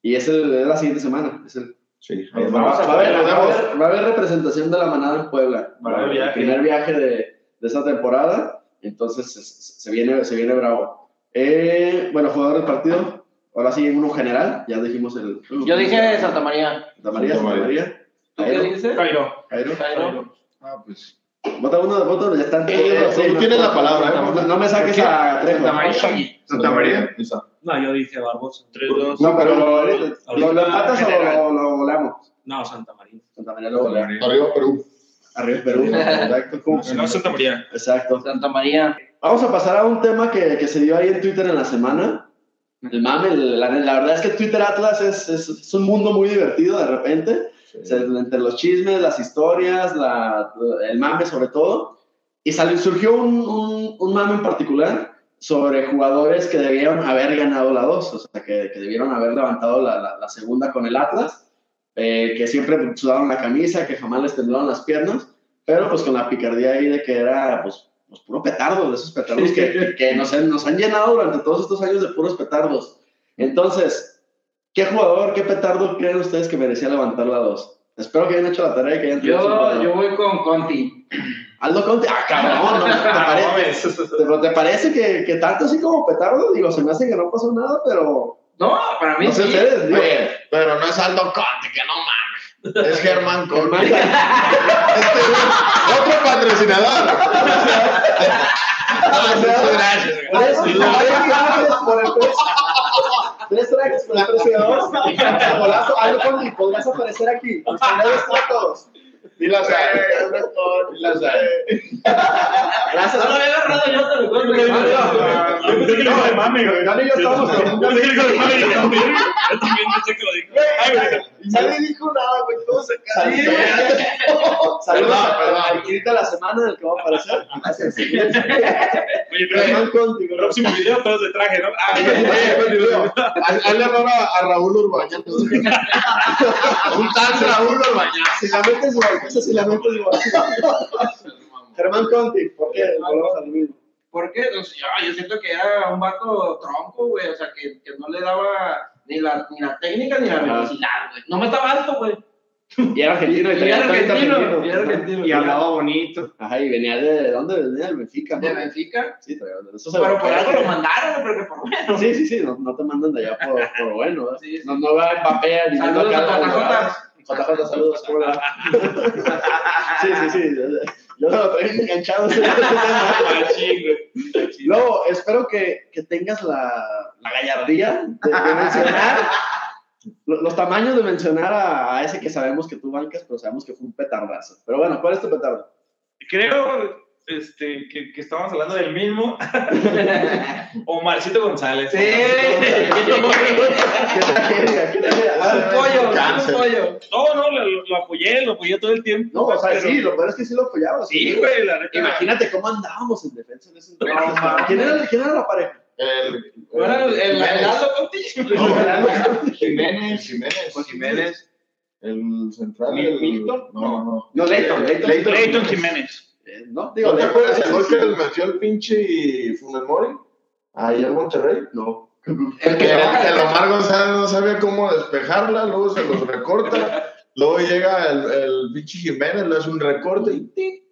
Y es, el, es la siguiente semana. Es el, Sí, vamos a nos va a haber- va a haber representación de la manada en Puebla. Va a haber El viaje. primer viaje de, de esta temporada. Entonces se, se viene, se viene bravo. Eh, bueno, jugador del partido. Ahora sí, uno general. Ya dijimos el. Yo dije Santa María. Santa María, Santa Santa María. María. ¿Tú qué dices? Cairo. Jairo. Jairo. Ah, pues. Vota uno, vota uno, ya están todos. Eh, sí, no, tienes la palabra, ¿eh? No, no me saques a Trejo. Santa María. Santa María. No, yo dije Barbosa. No, pero lo, lo, lo empatas o lo, lo volamos. No, Santa María. Santa María lo volamos. Arriba Perú. Arriba Perú. Exacto. No, Santa María. Exacto. Santa María. Vamos a pasar a un tema que, que se dio ahí en Twitter en la semana. El mame, la, la verdad es que Twitter Atlas es, es, es un mundo muy divertido de repente. O sea, entre los chismes, las historias, la, el mame sobre todo. Y salió, surgió un, un, un mame en particular sobre jugadores que debieron haber ganado la 2, o sea, que, que debieron haber levantado la, la, la segunda con el Atlas, eh, que siempre sudaron la camisa, que jamás les temblaron las piernas, pero pues con la picardía ahí de que era pues, pues puro petardo, de esos petardos que, *laughs* que nos, nos han llenado durante todos estos años de puros petardos. Entonces, ¿qué jugador, qué petardo creen ustedes que merecía levantar la 2? Espero que hayan hecho la tarea y que hayan tenido su Yo, yo voy con Conti. Aldo Conte, ah, cabrón, no, ¿te, parece, ¿Pero te parece que, que tanto así como petardo? Digo, se me hace que no pasó nada, pero No, para mí no sé sí. ustedes, digo, Oye, pero no es Aldo Conte, que no mames. Es Germán Este güey, otro patrocinador. Gracias. Trajes por el precio. Tres precio de dos. *laughs* Golazo, Aldo Conte, podrás aparecer aquí. Los todos. Y las hay. Y las hay. Gracias. No lo había agarrado yo, te lo juro. Yo pensé que lo de mami, güey. Y yo estamos con- Yo pensé que lo dijo de mami. Yo también pensé que lo dijo. Nadie nada, güey. Todos *laughs* Saludos a la semana en el que va a aparecer. Gracias. Oye, pero Germán Conte, güey. próximo video todos de traje, ¿no? Ah, Hazle honor a, a Raúl Urbaña. *laughs* Un tal Raúl Urbaña. Si la metes metes igual. Germán Conti, ¿por qué? Volvemos al mismo. ¿Por qué? O sea, yo siento que era un vato tronco, güey. O sea, que, que no le daba ni la, ni la técnica ni la velocidad, güey. No me estaba alto, güey. Y era argentino. Y traía era argentino. Y era argentino. Y hablaba bonito. Ajá, y venía de, ¿de dónde venía? Del Benfica, ¿no? De Benfica. Sí, traía, eso se Pero por algo lo mandaron, güey, porque por bueno. Sí, sí, sí, no, no te mandan de allá por, por bueno. ¿eh? Sí, sí. No, no va a Mbappé diciendo los- JJ. Saludos. ¿cómo? *laughs* Sí, sí, sí. Yo lo traigo enganchado. *laughs* Luego, espero que, que tengas la, la gallardía de, de mencionar lo- los tamaños de mencionar a, a ese que sabemos que tú bancas, pero sabemos que fue un petardazo. Pero bueno, ¿cuál es tu petardo? Creo este, que, que estamos hablando del mismo. *laughs* Omarcito González. Sí. Un pollo, Cáncer. un pollo. No, no, lo, lo apoyé, lo apoyé todo el tiempo. No, o sea, pero- sí, lo peor es que sí lo apoyabas. Sí, güey, la neta. Imagínate cómo andábamos en defensa en ese entonces. ¿Quién, era, ¿Quién era la pareja? El, ¿No era el, el, el? Jiménez. Jiménez. Jiménez. El central. ¿Mi- el- Milton? No, no. No, Leighton, Leighton. Leighton. Leighton Jiménez. Eh, No, digo, ¿No te acuerdas el gol que les metió el pinche Funes Mori? Ahí al Monterrey. No. El *laughs* Que el, Omar González no sabía cómo despejarla, luego se los recorta, luego llega el, el pinche Jiménez, le hace un recorte y.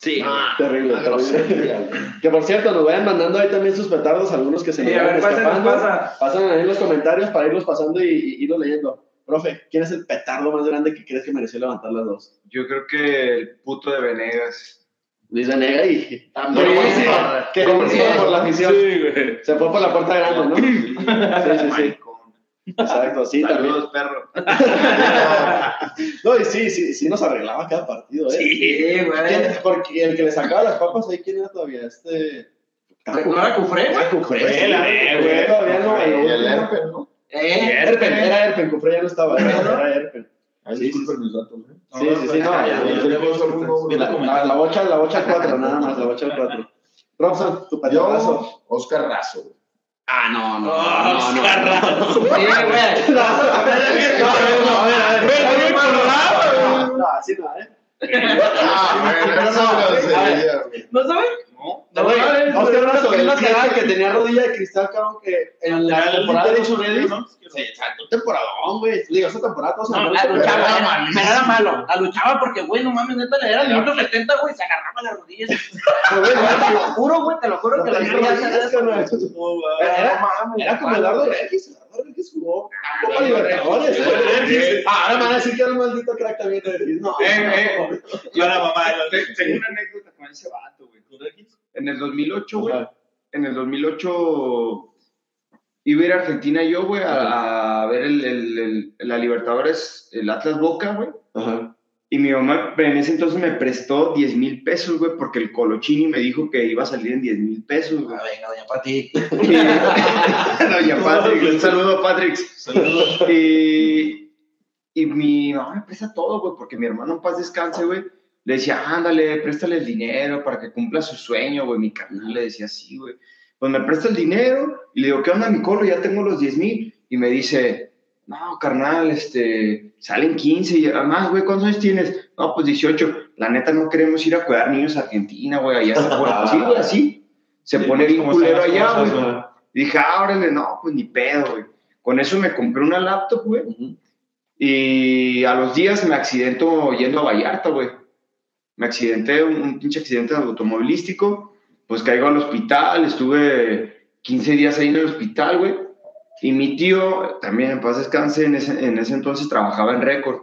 Sí. Ah, Terrible, una terrible. Que por cierto, nos vayan mandando ahí también sus petardos, algunos que se Sí, a vayan ver, ¿cuál se nos escapando. pasa? Pasan ahí en los comentarios para irlos pasando y, y irlos leyendo. Profe, ¿quién es el petardo más grande que crees que mereció levantar las dos? Yo creo que el puto de Venegas. Luis Venega y También. Queridísimo, queridísimo por la afición. Sí, güey. Se fue por la puerta grande, ¿no? Sí, sí, sí. Exacto, sí, también. Saludos, perro. No, y sí, sí, sí nos arreglaba cada partido, ¿eh? Sí, güey. ¿Quién- porque el que le sacaba las papas ahí, ¿quién era todavía? Este. ¿No era Cufré, güey? Era Cufré, Cufré, güey. Todavía no. Y el Herpen, ¿no? Eh, Erpen, era Erpen, Cufré ya no estaba, era, era Erpen. Ahí Sí, disculpen mis datos, ¿eh? Sí, sí, sí, no. ya, ya, ya, ya, Tenemos algún nombre. La, bocha, la bocha 4, nada más, la bocha 4. Robson, tu. Yo, Oscar Razo. Ah, no, no, Oh, no, no. Oscar Razo. sí, güey. No, a ver, a ver, así no, ¿eh? Ah, bueno, eso no lo. ¿No sabes? No. No, Güey, sabes. Oscar Razo, el lateral que tenía rodilla de cristal, cabrón, que en la Era el temporada de. ¿no? Sí, exacto, temporadón, güey. Digo, esa temporada todos No, la que luchaba, era era, pero era malo. La luchaba porque, güey, no mames, neta, le era el minuto 70, güey, se agarraba las rodillas. *laughs* Te lo juro, güey, te lo juro que no la rodillas. Era, era como Eduardo Regis. Eduardo Regis jugó Copa Libertadores. Ah, ahora me van a decir que era un maldito crack también. Regis. No, Eh, eh. Mamá. Te- *laughs* Tengo una anécdota. ese vato, güey. En el 2008, güey. En el 2008 iba a ir a Argentina yo, güey, a, a ver el, el- el- la Libertadores, el Atlas Boca, güey. Ajá. Y mi mamá en ese entonces me prestó 10 mil pesos, güey, porque el Colochini me dijo que iba a salir en 10 mil pesos, güey. Ah, venga, doña Pati. Doña Patrick, *laughs* *laughs* un saludo a Patrick. Saludos. Y, y mi mamá me presta todo, güey, porque mi hermano en paz descanse, güey. Le decía, ándale, préstale el dinero para que cumpla su sueño, güey. Mi carnal le decía así, güey. Pues me presta el dinero y le digo, ¿qué onda, mi colo? Ya tengo los 10 mil. Y me dice, no, carnal, este, salen 15 y además, güey, ¿cuántos años tienes? No, pues 18. La neta, no queremos ir a cuidar niños a Argentina, güey, allá se pone, sí, güey, así. Se Sí, pone pues, bien culero allá, güey. Dije, ah, órale, no, pues ni pedo, güey. Con eso me compré una laptop, güey. Y a los días me accidento yendo a Vallarta, güey. Me accidenté, un, un pinche accidente automovilístico. Pues caigo al hospital, estuve 15 días ahí en el hospital, güey. Y mi tío, también en paz descanse, en ese, en ese entonces trabajaba en Récord.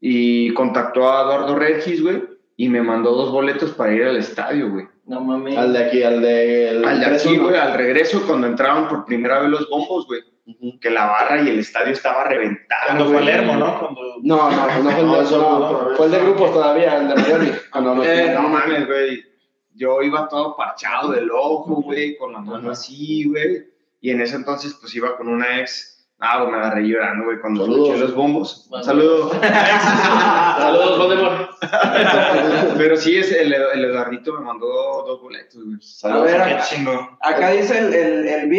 Y contactó a Eduardo Regis, güey. Y me mandó dos boletos para ir al estadio, güey. No mames. Al de aquí, al de. Al de aquí, güey, al regreso, cuando entraron por primera vez los bombos, güey. Que la barra y el estadio estaba reventado. Cuando fue güey. Lermo, ¿no? Cuando... No, no, no fue el *laughs* No, de, no, no, fue el de grupos todavía, el de Miami. Eh, no mames, güey. Yo iba todo parchado del ojo, güey, con la mano así, güey. Y en ese entonces, pues iba con una ex. Ah, güey, me agarré llorando, güey, cuando Saludos. escuché los bombos. Saludos. Saludos, *laughs* Voldemort. *laughs* Pero sí, es el, el Eduardito me mandó dos boletos, güey. A Saludos. ver, Qué chingo. acá dice el, el, el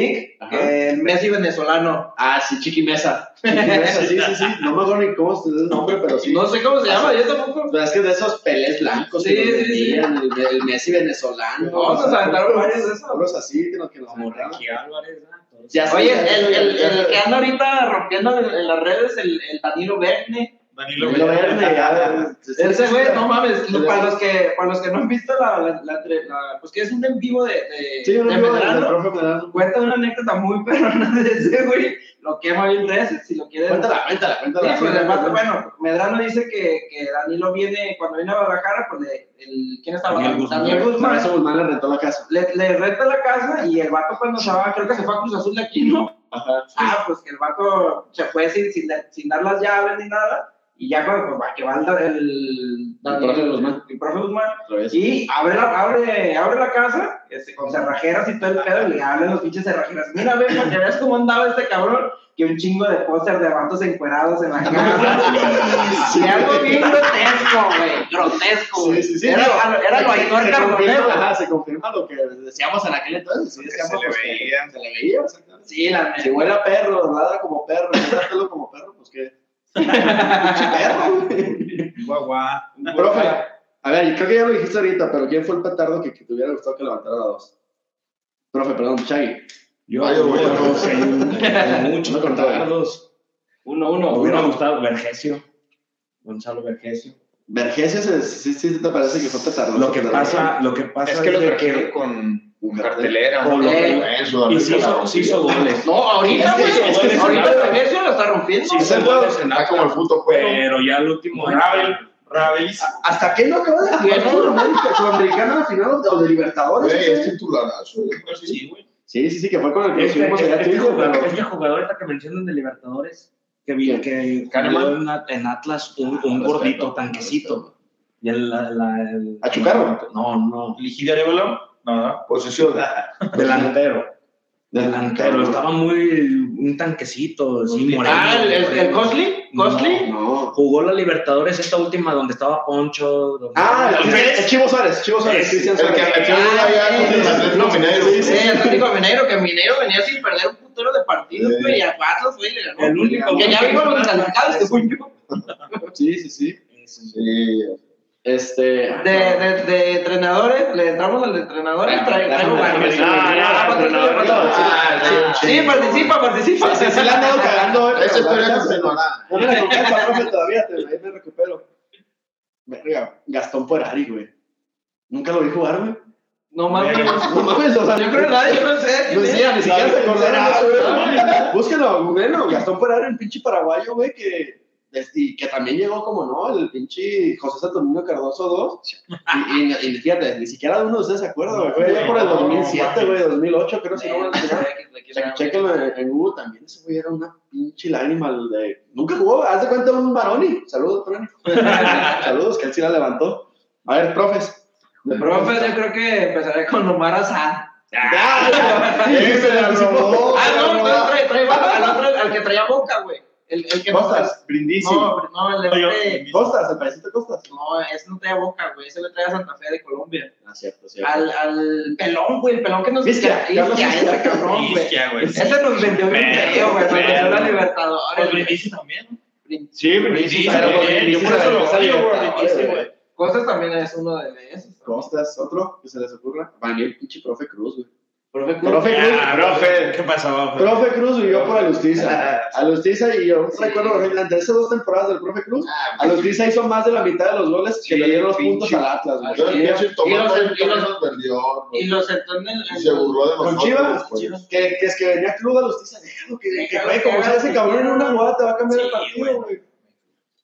que el Messi venezolano. Ah, sí, Chiqui Mesa. Chiqui Mesa, sí, sí, sí. No me acuerdo ni cómo se dice el nombre, pero sí. No sé cómo se llama, yo tampoco. Pero es que de esos pelés blancos Sí, sí, sí. el, el Messi venezolano. Vamos a aventar varios de esos. Así, que nos, que nos Como agarraban. Ricky Álvarez, Oye, el, que anda ahorita rompiendo en, en las redes, el, el Danilo Verne. Danilo Danilo Verde, ya. Ese güey, no mames, Sí, para sí. los que, para los que no han visto la, la, la, la- pues que es un en vivo de, de, Sí, un de profe Medrano. cuenta una anécdota muy *laughs* perrona de ese güey, lo quema bien veces, si lo quieres. Cuéntala, cuéntala, Sí, cuéntala. pues el vato, bueno, Medrano dice que, que Danilo viene, cuando viene a Guadalajara, pues le, el, ¿quién estaba? Daniel Guzmán. Daniel Guzmán. le rentó la casa. Le, le renta la casa y el vato cuando se va, creo que se fue a Cruz Azul de aquí, ¿no? Ajá. Ah, pues que el vato se fue sin, sin, sin dar las llaves ni nada. Y ya cuando pues, va, que va el, el, profe Guzmán. el profe Guzmán, y abre la, abre, abre la casa este, con cerrajeras y todo el pedo, y le hablan los pinches cerrajeras. Mira, ve, para que veas cómo andaba este cabrón, que un chingo de póster de vatos encuerados en la casa. y algo bien grotesco, güey, grotesco. güey. Sí, sí, sí. Era, era lo se- Aitor se confirma, ajá, se confirma lo que decíamos en aquel entonces. Sí, Que decíamos, se le que veía. Se le veía, exactamente. Sí, la Si huele a perro, nada como perro, pelo como perro, pues qué. Guau, guau. Profe, a ver, creo que ya lo dijiste ahorita, pero ¿quién fue el petardo que, que te hubiera gustado que levantara la dos? Profe, perdón, Chagui. Yo, Ay, yo *laughs* no. no sé, muchos No contaba. recuerdos. Uno, Me uno. hubiera gustado Vergesio, Gonzalo Vergesio. Vergeses, es- sí, sí, te parece que fue petardo. Lo que pasa, lo que pasa Es que lo trajeron con Un cartelera. con ¿no? lo que- Eh, Eso, y se hizo, hizo goles. No, ahorita, que- güey. es que- ahorita el Vergesio lo está rompiendo. Sí, se Está como el puto juego. pero ya el último Ravel, Ravelis. ¿Hasta qué no acaba de jugar América Sudamericana a la final o de Libertadores? Güey, es Sí, titularazo. güey. Sí, güey. sí, sí, que fue con el que Este, subimos allá este jugador, pero- este jugador ahorita que mencionan de Libertadores, que vi que en, At- en Atlas un, un gordito, tanquecito. Y el, la, la- el- ¿A Chucarro? No, no. Ligidio Arevalo. No, no. Posición. *laughs* Delantero. Delantero. Estaba muy. Un tanquecito, sí, moreno. Ah, el, el, el Costly. Costly. No. Jugó la Libertadores esta última donde estaba Poncho. donde- Ah, el, el Chivo Suárez, Chivo El que Ah, Atlético Mineiro. Sí, el Atlético Mineiro, que Mineiro venía sin perder un putero de partidos, Sí. güey, y a Atlas, güey, le ganó. El único Que ya vimos los calificados, según yo. *laughs* Sí, sí, sí. Sí. Este. De, de, de entrenadores, le entramos al traigo. No, no, no, no, no, Sí, Sí, participa, participa. Sí, sí, la han dado cagando, eh, historia la no se me confianza, profe, todavía, te, ahí me recupero. Verga, Gastón Puerari, güey. Nunca lo vi jugar, güey. No mames. No mames, o sea, Yo creo que nadie, yo no sé. Ni siquiera se güey. Búsquelo, bueno, Gastón Puerari, un pinche paraguayo, güey, que y que también llegó como no, el pinche José Saturnino Cardoso 2. Y, y, y fíjate, ni siquiera de uno de ustedes se acuerda, güey. Fue ya por el 2007, güey, 2008, creo, si no me equivoco. Che- Chéquenlo en, Google también, ese güey era una pinche lágrima. el De... Nunca jugó, haz de cuenta un Baroni. Saludos, Baroni. *laughs* Saludos, que él sí la levantó. A ver, profes. De profe, yo creo que empezaré con Omar Azar. ¡Ya! ¡Sí, se la robó! *laughs* Ah, la no, no, trae, trae al otro, al que traía boca, güey. El, el que Costas, Brindisi. No, no, el de Costas, el paisito Costas. No, ese no traía boca, güey. Ese le traía a Santa Fe de Colombia. Ah, cierto, cierto. Al, al pelón, güey. El pelón que nos Carlos Isquia. ese cabrón, güey. Ese nos vendió bien feo, güey. Nos vendió la Pues Libertadores. güey. Brindisi también. Sí, Brindisi. Pero yo por Brindisi eso lo odio, güey, Costas también es uno de esos. Costas, otro que se les ocurra. Mí, el pinche profe Cruz, güey. Profe Cruz. Profe Cruz. Ah, profe, ¿qué pasó? Profe Cruz vivió por Alustiza. Alustiza y yo recuerdo, durante esas dos temporadas del Profe Cruz, Alustiza hizo más de la mitad de los goles que Sí, le dieron los pinche. puntos al Atlas, güey. Yo Y los- y los-. Y los sentó en el. Y se burló de Con nosotros. Chivas, después. que, que es que venía Club Alustiza, déjalo que, que Déjalo que como sea ese cabrón en una jugada, te va a cambiar el Sí, partido, güey. güey.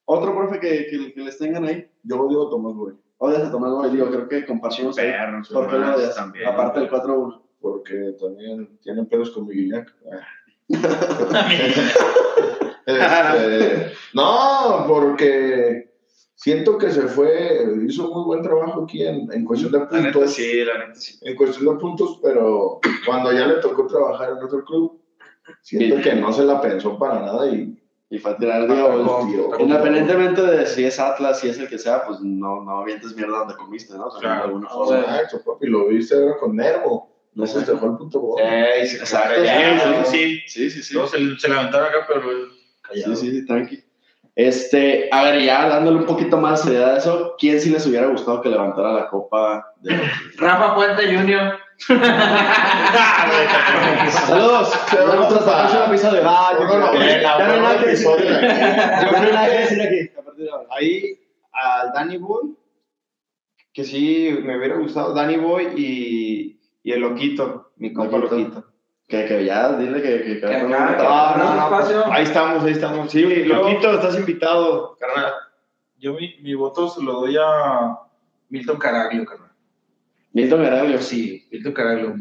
Otro profe que, que, que les tengan ahí. Yo odio a Tomás Boy. Odias a Tomás Boy, digo, creo que compartimos. Perros, ¿Por qué lo hermanos, odias? también. Aparte del 4-1. Porque también tienen pedos con mi Guiñac. *laughs* Este, no, porque siento que se fue, hizo muy buen trabajo aquí en, en cuestión de La neta puntos. sí, la neta sí. En cuestión de puntos, pero cuando ya le tocó trabajar en otro club, siento que no se la pensó para nada y Y fue a tirar, tío, tocó. independientemente de si es Atlas, si es el que sea, pues no, no avientes mierda donde comiste, ¿no? También Claro. de alguna forma. Exacto, papi, lo viste con Nervo. No se dejó el gol. Ey, sí, Exacto, sí. Sí, Sí, sí, se, se levantaron acá, pero callado. sí, sí, tranqui. Este, a ver, ya dándole un poquito más de seriedad a eso, ¿quién sí les hubiera gustado que levantara la copa de Rafa Puente Jr. Saludos, vemos hasta el próximo episodio. Ah, yo No, no, ya no hay nada que decir aquí. Ya no hay nada que decir aquí. a partir de ahora. Ahí al Danny Boy, que sí me hubiera gustado, Danny Boy y, y el Loquito, mi compa Loquito. Que, que ya, dile que, que, que Que no, acá, no, Ah, no, no, espacio. pues, ahí estamos, ahí estamos. Sí, Loquito, estás invitado, carnal. Yo mi, mi voto se lo doy a Milton Caraglio, carnal. Milton Garaglio. Sí, Milton Caraglio.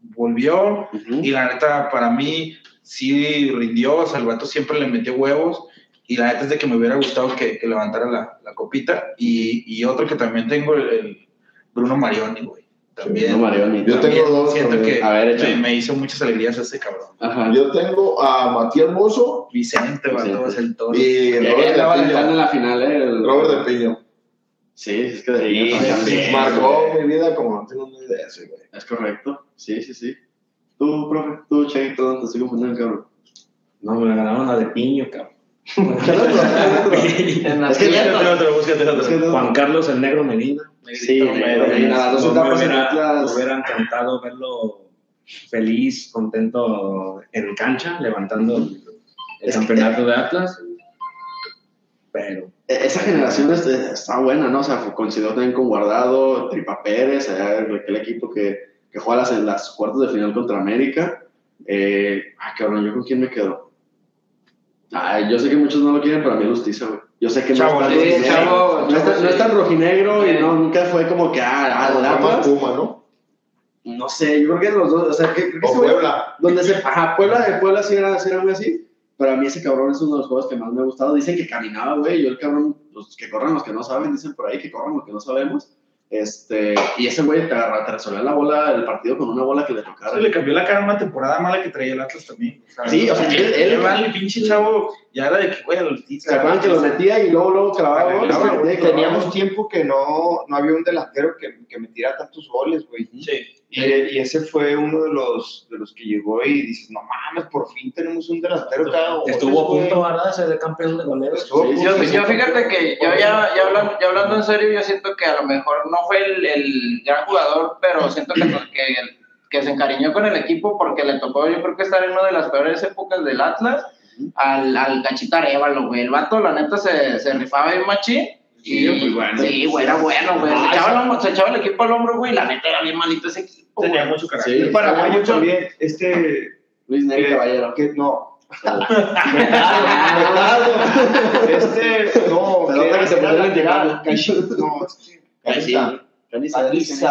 Volvió y la neta, para mí, sí rindió. O sea, el vato siempre le metió huevos. Y la neta es de que me hubiera gustado que, que levantara la, la copita. Y, y otro que también tengo, el, el Bruno Marioni, güey. También. Bruno Marioni. Yo también tengo dos Siento también. que A ver, me, me hizo muchas alegrías ese cabrón. Ajá. Yo tengo a Matías Mozo Vicente, es el toro. y Robert estaba de dejando en Piño. la final, ¿eh? El- Robert de Piño. Sí, es que de Sí, sí, Sí, Marcó mi vida como no tengo ni idea ese, güey. Es correcto. Sí, sí, sí. Tú, profe, tú, Cheito, te estoy confundiendo, cabrón. No, me la ganaron la de piño, cabrón. Juan Carlos el Negro Medina. Sí, en hubiera, encantado verlo feliz, contento en cancha, levantando el, campeonato de Atlas. Pero E- Esa generación es- está buena, ¿no? O sea, coincidió también con Guardado, Tripa Pérez, aquel equipo que, que juega las, en las cuartos de final contra América. Eh, ah, cabrón, ¿yo con quién me quedo? Ay, yo sé que muchos no lo quieren, pero a mí Justicia, güey. Yo sé que Chavo, no, sí, es tan, chavo, no, es tan- chavo, no es sí. tan rojinegro y Sí. no, nunca fue como que, ah, ah. Puma, ¿no? No sé, yo creo que los dos, o sea, que, creo que O Puebla. donde se, ajá, Puebla de Puebla sí era, sí era muy así, pero a mí ese cabrón es uno de los juegos que más me ha gustado. Dicen que caminaba, güey, yo el cabrón, los que corren los que no saben, dicen por ahí que corren los que no sabemos. Este, y ese güey te, agarra- te resolvió la bola, el partido con una bola que le tocara. Se le cambió la cara en una temporada mala que traía el Atlas también. Sí, o sea, él- él- él, vale, pinche chavo, ya era de que, güey, el ¿Se acuerdan que los metía y luego, luego clavaba goles? Teníamos tiempo que no, no había un delantero que, que metiera tantos goles, güey. Sí. Y, y ese fue uno de los, de los que llegó y dices, no mames, por fin tenemos un delantero cada estuvo a güey". punto, ¿verdad? Ser de campeón de goleros. Sí, punto. Yo, yo fíjate que yo ya, ya, hablando, ya hablando en serio, yo siento que a lo mejor no fue el, el gran jugador, pero siento que, que, que se encariñó con el equipo porque le tocó, yo creo que estar en una de las peores épocas del Atlas, al, al Cachita Arevalo, güey. El vato, la neta, se, se rifaba bien machín. Sí, muy bueno. Sí, güey, era bueno, güey. Se, Ah, echaba el hombro- se echaba el equipo al hombro, güey, la neta era bien malito ese equipo. Tenía güey. mucho carácter. Sí. El paraguayo también, este, Luis eh, Caballero. que no, Este, no, Pero ¿qué otra que se. Cachi- No,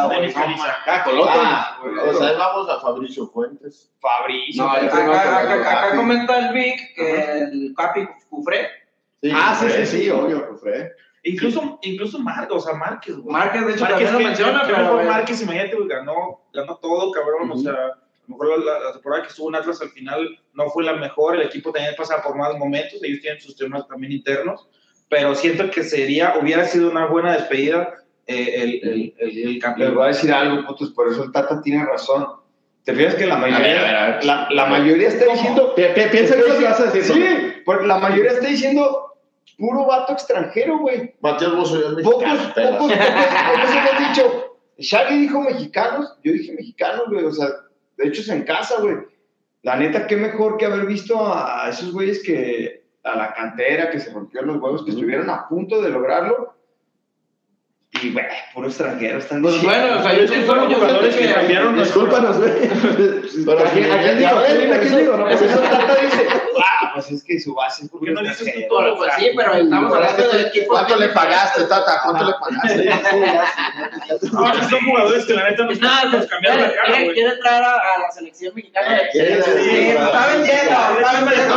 güey. Ah, Coloto. Ah, O sea, vamos a Fabricio Fuentes. Fabricio. No, Acá, comenta el Vic que el Capi Cufré, Ah, sí, sí, sí, obvio, pues, Fred. Incluso, incluso Márquez, o sea, Márquez, güey. Márquez de hecho Márquez también lo menciona, pero mejor Márquez, imagínate, güey, ganó, ganó todo, cabrón. O Ujú. sea, a lo mejor la, la temporada que estuvo en Atlas al final no fue la mejor. El equipo tenía que pasar por más momentos. Ellos tienen sus temas también internos. Pero siento que sería, hubiera sido una buena despedida eh, el, el, el, el Les campeón. voy a decir algo, putos, por eso el Tata tiene razón. ¿Te fijas que la mayoría, ver, a ver, a ver. La, la mayoría está diciendo... Pi- pi- Piensa que lo que vas a decir. Sí, porque la mayoría está diciendo puro vato extranjero, güey. Matías Bozo ya es mexicano. pocos, pocos, *laughs* pocos hemos dicho. Shaggy dijo mexicanos, yo dije mexicanos, güey. O sea, de hecho es en casa, güey. La neta, qué mejor que haber visto a, a esos güeyes que a la cantera, que se rompieron los huevos, que estuvieron a punto de lograrlo. Y, güey, puro extranjero. Están Pues diciendo- bueno, o sea, yo sí fueron yo jugadores que cambiaron Discúlpanos, güey. *laughs* Pero ¿A quién- a quién digo? Ya ves, Dime a quién por digo, no pasa eso. Tata dice, ah, pues es que su base es ¿Por qué no puro dices tú todo? Pues sí, pero estamos hablando del equipo. ¿Cuánto le pagaste, Tata? ¿Cuánto le pagaste? *laughs* No, son jugadores que la neta nos, Nada, nos cambiaron la cara, quiere, güey. quiere traer a, la selección mexicana. Sí, sí, sí, Sí, lo está vendiendo, está vendiendo.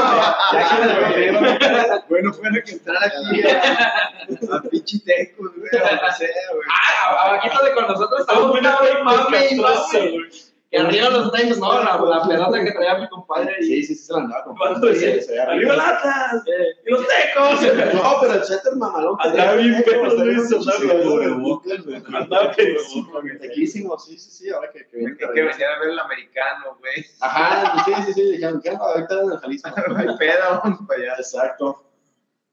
Le *laughs* bueno, fuera que entrar aquí a, a pinche tecos, güey, sea, güey. Ah, abajito de con nosotros estamos Estamos un buenos, cabrón mame y castroso, mame. güey. Que arriba los tengs, no, la, la pelota que traía mi compadre. y- Sí, sí, sí, se la andaba ¿Cuánto comprando. Sí, se veía ¡Arriba rico. el Atlas! ¡Y los tecos! No, pero el setter mamalón. que Andaba bien bien andaba. Tequísimo, sí, sí, sí, ahora que, que viene. Que venían a ver el americano, güey. Ajá, sí, sí, sí, dijeron, ¿qué? Ahorita en el Jalisco. *laughs* No hay pedo, vamos para allá. Exacto.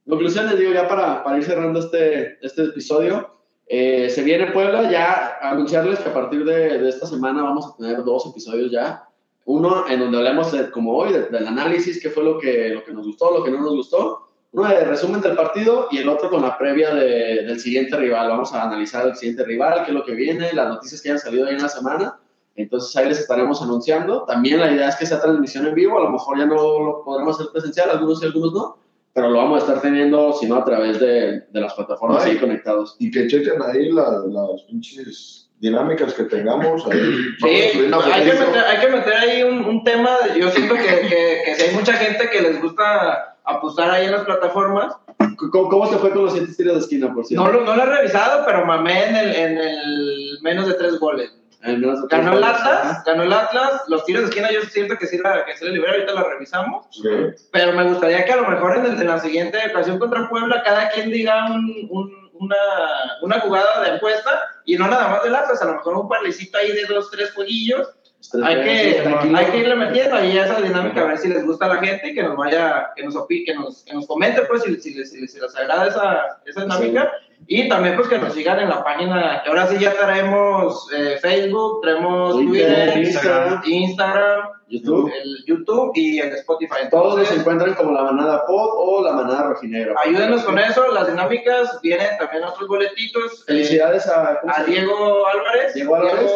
Conclusiones, digo, ya para, para ir cerrando este, este episodio. Eh, se viene Puebla, ya anunciarles que a partir de, esta semana vamos a tener dos episodios ya. Uno en donde hablemos, de, como hoy, de- del análisis, qué fue lo que, lo que nos gustó, lo que no nos gustó. Uno de resumen del partido y el otro con la previa de- del siguiente rival. Vamos a analizar el siguiente rival, qué es lo que viene, las noticias que hayan salido ahí en la semana. Entonces ahí les estaremos anunciando. También la idea es que sea transmisión en vivo. A lo mejor ya no lo podremos hacer presencial, algunos sí, algunos no. Pero lo vamos a estar teniendo, si no, a través de, de las plataformas Ay. ahí conectados. Y que chequen ahí la- las pinches dinámicas que tengamos. Ahí. Sí, hay que, meter, hay que meter ahí un, un tema. de- yo siento que, que, que si hay mucha gente que les gusta apostar ahí en las plataformas. ¿Cómo, cómo te fue con los siete tiros de esquina, por cierto? No lo, no lo he revisado, pero mamé en el, en el menos de tres goles. Ganó el Atlas, ganó el Atlas. Los tiros de esquina yo siento que sí la, que sí la libera, ahorita la revisamos. Sí. Pero me gustaría que a lo mejor en, el- en la siguiente ocasión contra Puebla cada quien diga un- un- una, una jugada de apuesta y no nada más del Atlas, a lo mejor un parlecito ahí de dos, tres jueguillos. Hay que, sí, hay que irle metiendo ahí a esa dinámica a ver si les gusta a la gente y que nos vaya, que nos opi- que nos, que nos comente pues si, si si si les agrada esa, esa dinámica. Y también pues que nos sigan en la página, ahora sí ya traemos eh, Facebook, traemos Twitter, Twitter, Instagram, Instagram, YouTube. el YouTube y el Spotify. Todos nos Entonces, encuentran como la manada pod o la manada rojinegra. ayúdenos con eso, las dinámicas, vienen también otros boletitos. eh, Felicidades a, ¿cómo se a llama? Diego Álvarez, Diego Álvarez.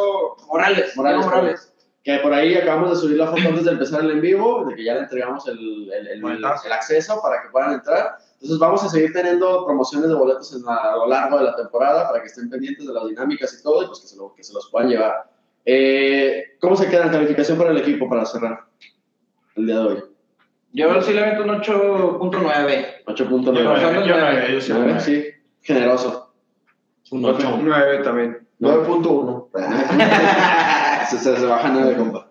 Morales, Morales, Diego Morales. Que por ahí acabamos de subir la foto antes de empezar el en vivo, de que ya le entregamos el, el, el- el acceso para que puedan entrar. Entonces vamos a seguir teniendo promociones de boletos en la- a lo largo de la temporada para que estén pendientes de las dinámicas y todo y pues que se, lo- que se los puedan llevar. Eh, ¿Cómo se queda en calificación para el equipo para cerrar el día de hoy? Yo sí le meto un 8.9. 8.9. Yo Bajando nueve, el yo nueve. nueve, yo sí Nueve, nueve. Sí, generoso. Un 8. 9 también. 9.1. *laughs* se, se, se baja 9, compa.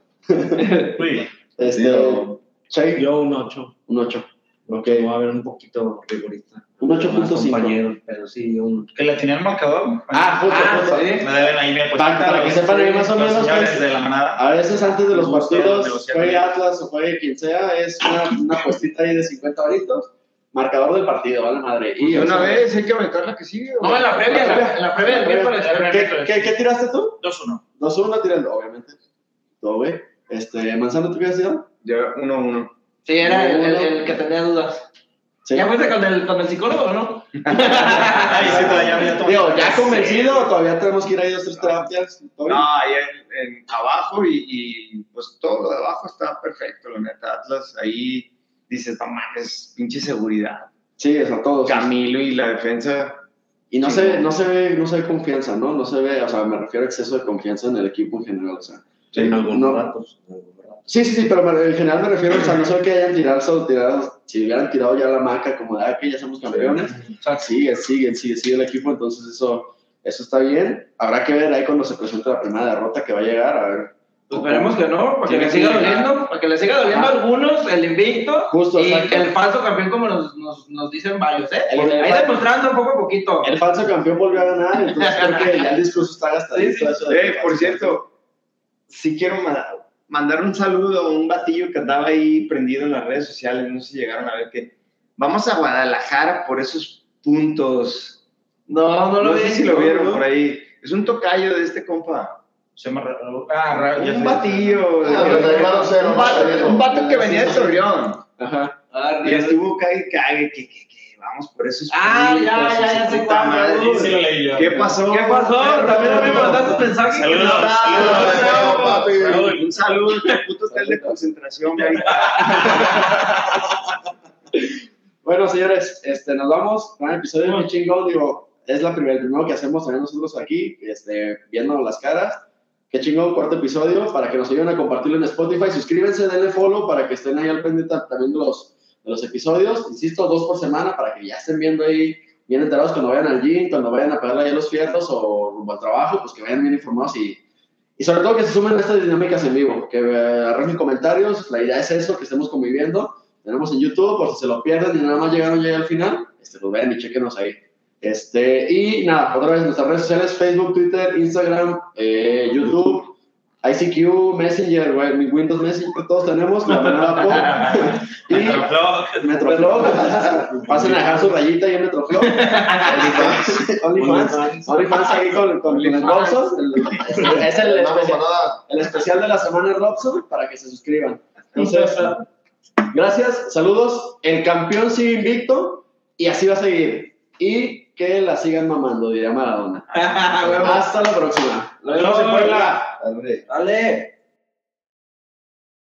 Uy, Este, Chay, Yo un 8. un 8. Ok. Va a haber un poquito rigorista. Un 8.5. compañeros, pero sí, un. que le tenía el marcador. Ah, justo, Ah, justo. sí. Me deben ahí mi apuesta. Para- para que sepan ahí más o menos, pues, de la manada. A veces antes de los partidos, juegue. Atlas o juegue quien sea, es una, una puestita ahí de 50 varitos, marcador del partido, vale madre. Y una o sea, vez hay que aventar la que sigue. No, en la previa, en la, en la previa del miércoles. ¿Qué, qué, qué tiraste tú? 2-1. 2-1 tirando, obviamente. Todo bien. Este, Manzano, ¿tú qué has tirado? Ya, 1-1. Sí, era el, el- el que tenía dudas. Sí. ¿Ya fuiste con el, con el psicólogo o no? Ay, sí, todavía había. Digo, ¿ya convencido o todavía tenemos que ir a dos, tres terapias? ¿Todo bien? No, ahí en, en abajo y, y, pues todo lo de abajo está perfecto, la neta. Atlas ahí dices, no mames, pinche seguridad. Sí, es a todos. Camilo y la defensa. Y no Sí, se, no. se ve, no se ve confianza, ¿no? No se ve, o sea, me refiero a exceso de confianza en el equipo en general, o sea. En algunos no- ratos. en algunos ratos. Sí, sí, sí, pero en general me refiero, o sea, no *laughs* sé que hayan tirado, solo tirado, si hubieran tirado ya la maca como de, ah, que ya somos campeones, o sea, sigue, sigue, sigue, sigue el equipo, entonces eso, eso está bien. Habrá que ver ahí cuando se presente la primera derrota que va a llegar, a ver. Pues esperemos que no, para que Tiene le siga doliendo, para que le siga doliendo a algunos el invicto Justo, y exacto. el falso campeón como nos, nos, nos dicen varios, ¿eh? El- Ahí demostrando poco a poquito. El falso campeón volvió a ganar, entonces creo que ya el discurso está *laughs* gastadito. Sí, sí. eso de- Eh, por cierto, sí quiero mandar un saludo a un batillo que andaba ahí prendido en las redes sociales, no sé si llegaron a ver que vamos a Guadalajara por esos puntos. No, no lo No vi. sé si lo vieron no. por ahí. Es un tocayo de este compa. Se llama Ah, Un batillo. Ah, un, vato, que venía de. Torreón. Ajá. Ah, Y estuvo cague, cague, que, que, que vamos por esos Ah, ya, ya, ya sé. Sí, lo leí yo. ¿Qué pasó? ¿Qué pasó? También a mí me mandaste mensajes. que Saludos, saludos. papi. Un saludo, el puto hotel de concentración, güey. *laughs* Bueno, señores, este, nos vamos. Gran episodio muy chingón. Digo, es la primer, el primero que hacemos también nosotros aquí, este, viendo las caras. Qué chingón, cuarto episodio. Para que nos ayuden a compartirlo en Spotify, suscríbanse, denle follow para que estén ahí al pendiente también de los, los episodios. Insisto, dos por semana para que ya estén viendo ahí, bien enterados cuando vayan al gym, cuando vayan a pegarle ahí los fierros o rumbo al trabajo, pues que vayan bien informados y, y sobre todo que se sumen a estas dinámicas en vivo, que eh, arrojen comentarios. La idea es eso, que estemos conviviendo tenemos en YouTube, por si se lo pierden y nada más llegaron ya al final, este, lo ven y chequenos ahí. Este, y nada, otra vez nuestras redes sociales, Facebook, Twitter, Instagram, eh, YouTube, ICQ, Messenger, güey, Windows Messenger, todos tenemos, la manada *laughs* pop. y Metroflog. Metroflog, pasen a dejar su rayita ahí en Metroflog. *laughs* OnlyFans, OnlyFans, OnlyFans ahí con, con, el Robson. Es el, especial, el especial de la semana Robson para que se suscriban. Entonces, gracias, saludos. El campeón sigue invicto y así va a seguir. Y que la sigan mamando, diría Maradona. *laughs* Hasta la próxima. Nos vemos en Puebla. Dale. Dale.